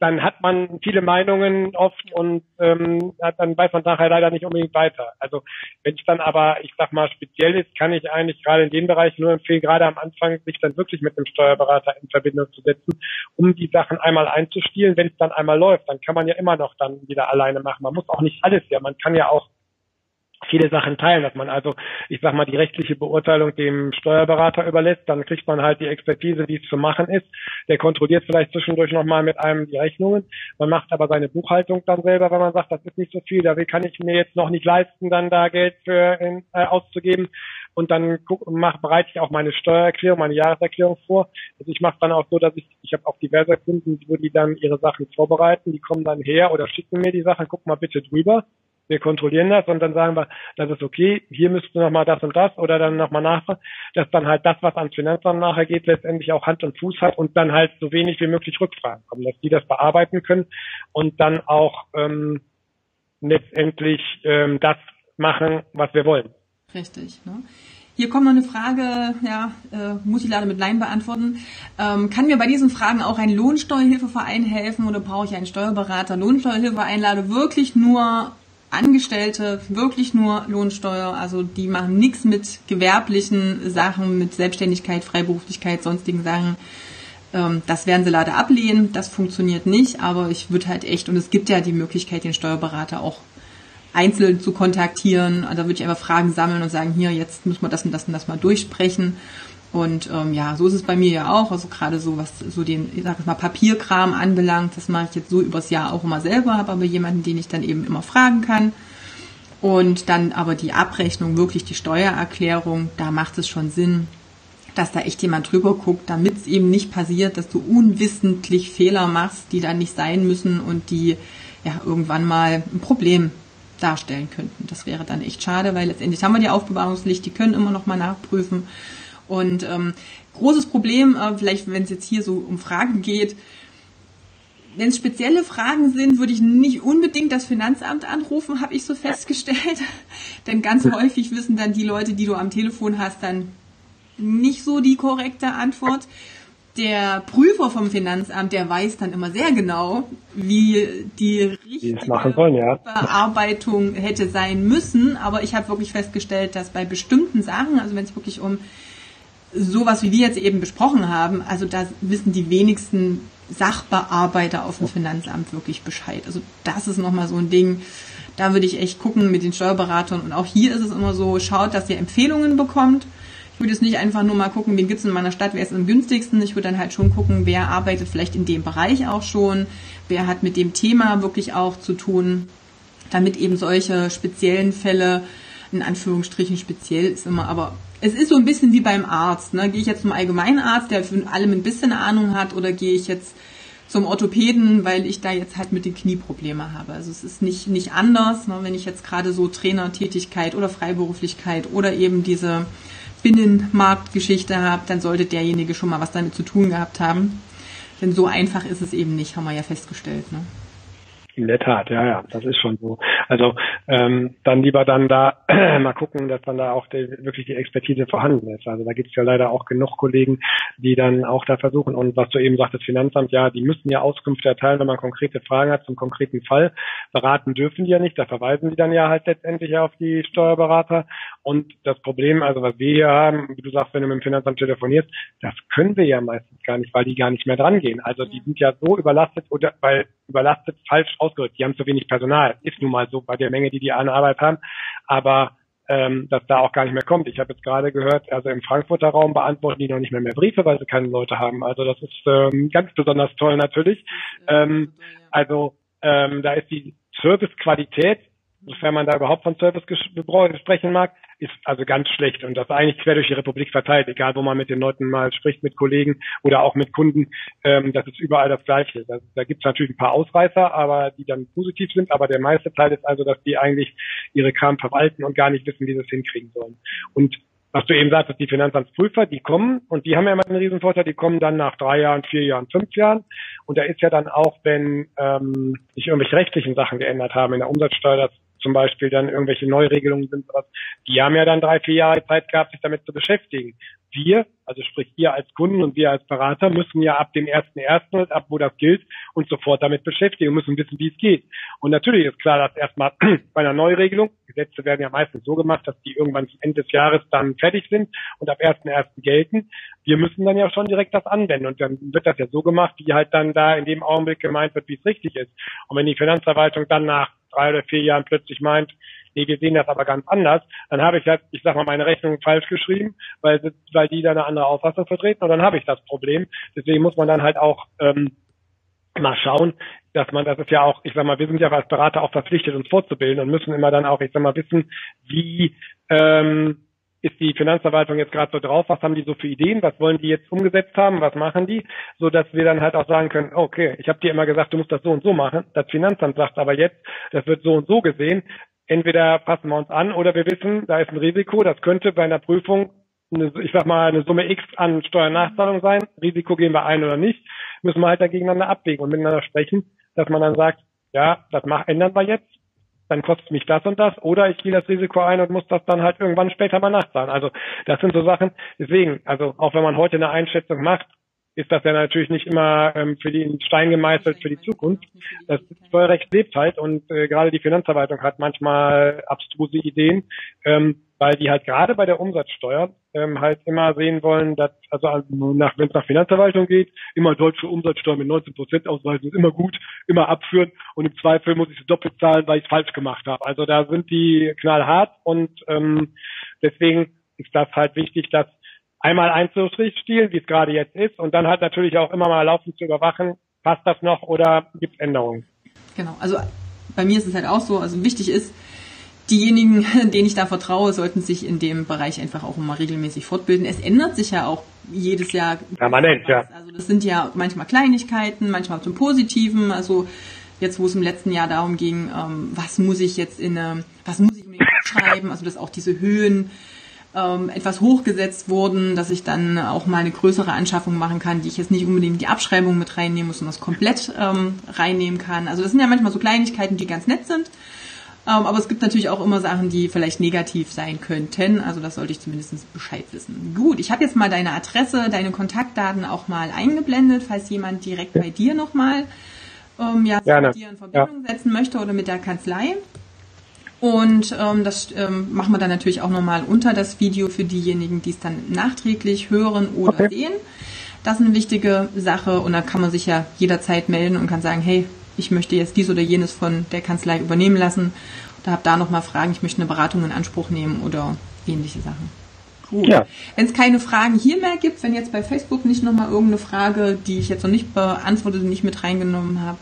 dann hat man viele Meinungen oft und ähm, dann weiß man nachher leider nicht unbedingt weiter. Also wenn es dann aber, ich sag mal, speziell ist, kann ich eigentlich gerade in dem Bereich nur empfehlen, gerade am Anfang sich dann wirklich mit einem Steuerberater in Verbindung zu setzen, um die Sachen einmal einzustielen. Wenn es dann einmal läuft, dann kann man ja immer noch dann wieder alleine machen. Man muss auch nicht alles ja, man kann ja auch viele Sachen teilen, dass man also, ich sag mal, die rechtliche Beurteilung dem Steuerberater überlässt, dann kriegt man halt die Expertise, wie es zu machen ist. Der kontrolliert vielleicht zwischendurch nochmal mit einem die Rechnungen. Man macht aber seine Buchhaltung dann selber, wenn man sagt, das ist nicht so viel, da kann ich mir jetzt noch nicht leisten, dann da Geld für in, äh, auszugeben. Und dann guck, mach, bereite ich auch meine Steuererklärung, meine Jahreserklärung vor. Also ich mache dann auch so, dass ich, ich habe auch diverse Kunden, wo die dann ihre Sachen vorbereiten, die kommen dann her oder schicken mir die Sachen, guck mal bitte drüber wir kontrollieren das und dann sagen wir, das ist okay, hier müsste noch mal das und das oder dann noch mal nachfragen, dass dann halt das, was ans Finanzamt nachher geht, letztendlich auch Hand und Fuß hat und dann halt so wenig wie möglich Rückfragen kommen, dass die das bearbeiten können und dann auch ähm, letztendlich ähm, das machen, was wir wollen. Richtig. Ne? Hier kommt noch eine Frage, ja, äh, muss ich leider mit Nein beantworten. Ähm, kann mir bei diesen Fragen auch ein Lohnsteuerhilfeverein helfen oder brauche ich einen Steuerberater? Lohnsteuerhilfeverein lade wirklich nur Angestellte wirklich nur Lohnsteuer, also die machen nichts mit gewerblichen Sachen, mit Selbstständigkeit, Freiberuflichkeit, sonstigen Sachen. Ähm, das werden sie leider ablehnen, das funktioniert nicht, aber ich würde halt echt, und es gibt ja die Möglichkeit, den Steuerberater auch einzeln zu kontaktieren. Da würde ich einfach Fragen sammeln und sagen, hier, jetzt müssen wir das und das und das mal durchsprechen. Und ähm, ja, so ist es bei mir ja auch. Also gerade so, was so den, ich sag mal, Papierkram anbelangt, das mache ich jetzt so übers Jahr auch immer selber, habe aber jemanden, den ich dann eben immer fragen kann. Und dann aber die Abrechnung, wirklich die Steuererklärung, da macht es schon Sinn, dass da echt jemand drüber guckt, damit es eben nicht passiert, dass du unwissentlich Fehler machst, die dann nicht sein müssen und die ja irgendwann mal ein Problem darstellen könnten. Das wäre dann echt schade, weil letztendlich haben wir die Aufbewahrungspflicht, die können immer noch mal nachprüfen. Und ähm, großes Problem, äh, vielleicht wenn es jetzt hier so um Fragen geht, wenn es spezielle Fragen sind, würde ich nicht unbedingt das Finanzamt anrufen, habe ich so festgestellt. Denn ganz häufig wissen dann die Leute, die du am Telefon hast, dann nicht so die korrekte Antwort. Der Prüfer vom Finanzamt, der weiß dann immer sehr genau, wie die richtige sollen, ja. Bearbeitung hätte sein müssen. Aber ich habe wirklich festgestellt, dass bei bestimmten Sachen, also wenn es wirklich um sowas, wie wir jetzt eben besprochen haben, also da wissen die wenigsten Sachbearbeiter auf dem Finanzamt wirklich Bescheid. Also das ist nochmal so ein Ding, da würde ich echt gucken mit den Steuerberatern. Und auch hier ist es immer so, schaut, dass ihr Empfehlungen bekommt. Ich würde jetzt nicht einfach nur mal gucken, wen gibt es in meiner Stadt, wer ist am günstigsten. Ich würde dann halt schon gucken, wer arbeitet vielleicht in dem Bereich auch schon, wer hat mit dem Thema wirklich auch zu tun, damit eben solche speziellen Fälle, in Anführungsstrichen speziell ist immer, aber es ist so ein bisschen wie beim Arzt. Ne? Gehe ich jetzt zum Allgemeinarzt, der für allem ein bisschen Ahnung hat, oder gehe ich jetzt zum Orthopäden, weil ich da jetzt halt mit den Knieprobleme habe. Also es ist nicht, nicht anders, ne? wenn ich jetzt gerade so Trainertätigkeit oder Freiberuflichkeit oder eben diese Binnenmarktgeschichte habe, dann sollte derjenige schon mal was damit zu tun gehabt haben. Denn so einfach ist es eben nicht, haben wir ja festgestellt. Ne? In der Tat, ja, ja, das ist schon so. Also ähm, dann lieber dann da mal gucken, dass dann da auch die, wirklich die Expertise vorhanden ist. Also da gibt es ja leider auch genug Kollegen, die dann auch da versuchen. Und was du eben sagtest, Finanzamt, ja, die müssen ja Auskünfte erteilen, wenn man konkrete Fragen hat zum konkreten Fall. Beraten dürfen die ja nicht, da verweisen die dann ja halt letztendlich auf die Steuerberater. Und das Problem, also was wir hier haben, wie du sagst, wenn du mit dem Finanzamt telefonierst, das können wir ja meistens gar nicht, weil die gar nicht mehr dran gehen. Also die sind ja so überlastet oder weil überlastet falsch ausgedrückt. Die haben zu wenig Personal. Ist nun mal so bei der Menge, die die an Arbeit haben. Aber ähm, dass da auch gar nicht mehr kommt. Ich habe jetzt gerade gehört, also im Frankfurter Raum beantworten die noch nicht mehr mehr Briefe, weil sie keine Leute haben. Also das ist ähm, ganz besonders toll natürlich. Ähm, also ähm, da ist die Servicequalität sofern man da überhaupt von Service sprechen mag, ist also ganz schlecht und das eigentlich quer durch die Republik verteilt, egal wo man mit den Leuten mal spricht, mit Kollegen oder auch mit Kunden, ähm, das ist überall das Gleiche. Da, da gibt es natürlich ein paar Ausreißer, aber die dann positiv sind, aber der meiste Teil ist also, dass die eigentlich ihre Kram verwalten und gar nicht wissen, wie sie es hinkriegen sollen. Und was du eben sagtest, die Finanzamtsprüfer, die kommen und die haben ja immer einen riesen Vorteil, die kommen dann nach drei Jahren, vier Jahren, fünf Jahren. Und da ist ja dann auch, wenn ähm, sich irgendwelche rechtlichen Sachen geändert haben in der Umsatzsteuer, das zum Beispiel dann irgendwelche Neuregelungen sind, sowas, die haben ja dann drei, vier Jahre Zeit gehabt, sich damit zu beschäftigen. Wir, also sprich ihr als Kunden und wir als Berater, müssen ja ab dem ersten ersten, ab wo das gilt, uns sofort damit beschäftigen und müssen wissen, wie es geht. Und natürlich ist klar, dass erstmal bei einer Neuregelung, Gesetze werden ja meistens so gemacht, dass die irgendwann zum Ende des Jahres dann fertig sind und ab ersten ersten gelten. Wir müssen dann ja schon direkt das anwenden und dann wird das ja so gemacht, wie halt dann da in dem Augenblick gemeint wird, wie es richtig ist. Und wenn die Finanzverwaltung dann nach drei oder vier Jahren plötzlich meint, nee, wir sehen das aber ganz anders, dann habe ich halt, ich sag mal, meine Rechnung falsch geschrieben, weil, weil die da eine andere Auffassung vertreten und dann habe ich das Problem. Deswegen muss man dann halt auch ähm, mal schauen, dass man, das ist ja auch, ich sag mal, wir sind ja als Berater auch verpflichtet, uns fortzubilden und müssen immer dann auch, ich sag mal, wissen, wie ähm, ist die Finanzverwaltung jetzt gerade so drauf, was haben die so für Ideen, was wollen die jetzt umgesetzt haben, was machen die, so dass wir dann halt auch sagen können, okay, ich habe dir immer gesagt, du musst das so und so machen, das Finanzamt sagt aber jetzt, das wird so und so gesehen, entweder passen wir uns an oder wir wissen, da ist ein Risiko, das könnte bei einer Prüfung eine, ich sag mal, eine Summe X an Steuernachzahlung sein, Risiko gehen wir ein oder nicht, müssen wir halt da gegeneinander abwägen und miteinander sprechen, dass man dann sagt, ja, das mach, ändern wir jetzt, dann kostet mich das und das, oder ich gehe das Risiko ein und muss das dann halt irgendwann später mal nachzahlen. Also das sind so Sachen. Deswegen, also auch wenn man heute eine Einschätzung macht, ist das ja natürlich nicht immer ähm, für die in Stein gemeißelt für die Zukunft. Das Steuerrecht lebt halt und äh, gerade die Finanzverwaltung hat manchmal abstruse Ideen. Ähm, weil die halt gerade bei der Umsatzsteuer ähm, halt immer sehen wollen, dass, also nach, wenn es nach Finanzverwaltung geht, immer deutsche Umsatzsteuer mit 19 Prozent ausweisen, ist immer gut, immer abführen und im Zweifel muss ich sie doppelt zahlen, weil ich es falsch gemacht habe. Also da sind die knallhart und ähm, deswegen ist das halt wichtig, dass einmal einzustielen, wie es gerade jetzt ist, und dann halt natürlich auch immer mal laufend zu überwachen, passt das noch oder gibt es Änderungen. Genau, also bei mir ist es halt auch so, also wichtig ist, diejenigen, denen ich da vertraue, sollten sich in dem Bereich einfach auch immer regelmäßig fortbilden. Es ändert sich ja auch jedes Jahr. Permanent, ja. Also das sind ja manchmal Kleinigkeiten, manchmal zum Positiven. Also jetzt, wo es im letzten Jahr darum ging, ähm, was muss ich jetzt in eine, was muss ich unbedingt schreiben, also dass auch diese Höhen ähm, etwas hochgesetzt wurden, dass ich dann auch mal eine größere Anschaffung machen kann, die ich jetzt nicht unbedingt die Abschreibung mit reinnehmen muss und das komplett ähm, reinnehmen kann. Also das sind ja manchmal so Kleinigkeiten, die ganz nett sind. Ähm, aber es gibt natürlich auch immer Sachen, die vielleicht negativ sein könnten. Also das sollte ich zumindest Bescheid wissen. Gut, ich habe jetzt mal deine Adresse, deine Kontaktdaten auch mal eingeblendet, falls jemand direkt bei dir nochmal ähm, ja, mit dir in Verbindung ja. setzen möchte oder mit der Kanzlei. Und ähm, das ähm, machen wir dann natürlich auch nochmal unter das Video für diejenigen, die es dann nachträglich hören oder okay. sehen. Das ist eine wichtige Sache und da kann man sich ja jederzeit melden und kann sagen, hey, ich möchte jetzt dies oder jenes von der Kanzlei übernehmen lassen. Da habe da nochmal Fragen, ich möchte eine Beratung in Anspruch nehmen oder ähnliche Sachen. Gut. Ja. Wenn es keine Fragen hier mehr gibt, wenn jetzt bei Facebook nicht nochmal irgendeine Frage, die ich jetzt noch nicht beantwortet und nicht mit reingenommen habe,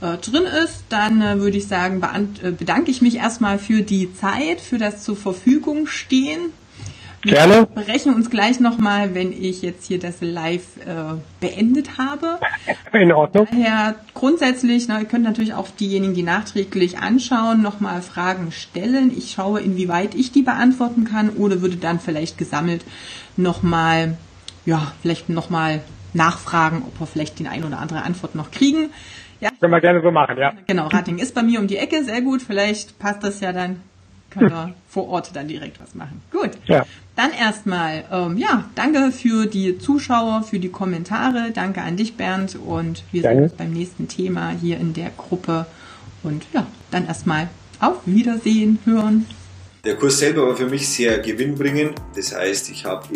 äh, drin ist, dann äh, würde ich sagen, äh, bedanke ich mich erstmal für die Zeit, für das zur Verfügung stehen. Gerne. Wir berechnen uns gleich nochmal, wenn ich jetzt hier das Live äh, beendet habe. In Ordnung. Daher grundsätzlich, na, ihr könnt natürlich auch diejenigen, die nachträglich anschauen, nochmal Fragen stellen. Ich schaue, inwieweit ich die beantworten kann oder würde dann vielleicht gesammelt nochmal, ja, vielleicht nochmal nachfragen, ob wir vielleicht die ein oder andere Antwort noch kriegen. Ja. Können wir gerne so machen, ja. Genau, Rating ist bei mir um die Ecke, sehr gut. Vielleicht passt das ja dann können wir vor Ort dann direkt was machen. Gut. Ja. Dann erstmal, ähm, ja, danke für die Zuschauer, für die Kommentare. Danke an dich, Bernd. Und wir danke. sehen uns beim nächsten Thema hier in der Gruppe. Und ja, dann erstmal auf Wiedersehen, hören. Der Kurs selber war für mich sehr gewinnbringend. Das heißt, ich habe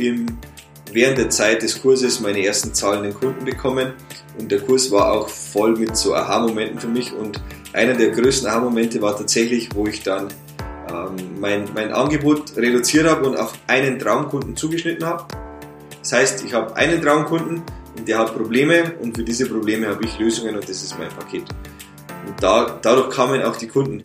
während der Zeit des Kurses meine ersten zahlenden Kunden bekommen. Und der Kurs war auch voll mit so Aha-Momenten für mich. Und einer der größten Aha-Momente war tatsächlich, wo ich dann ähm, mein, mein Angebot reduziert habe und auf einen Traumkunden zugeschnitten habe. Das heißt, ich habe einen Traumkunden und der hat Probleme und für diese Probleme habe ich Lösungen und das ist mein Paket. Und da, dadurch kamen auch die Kunden.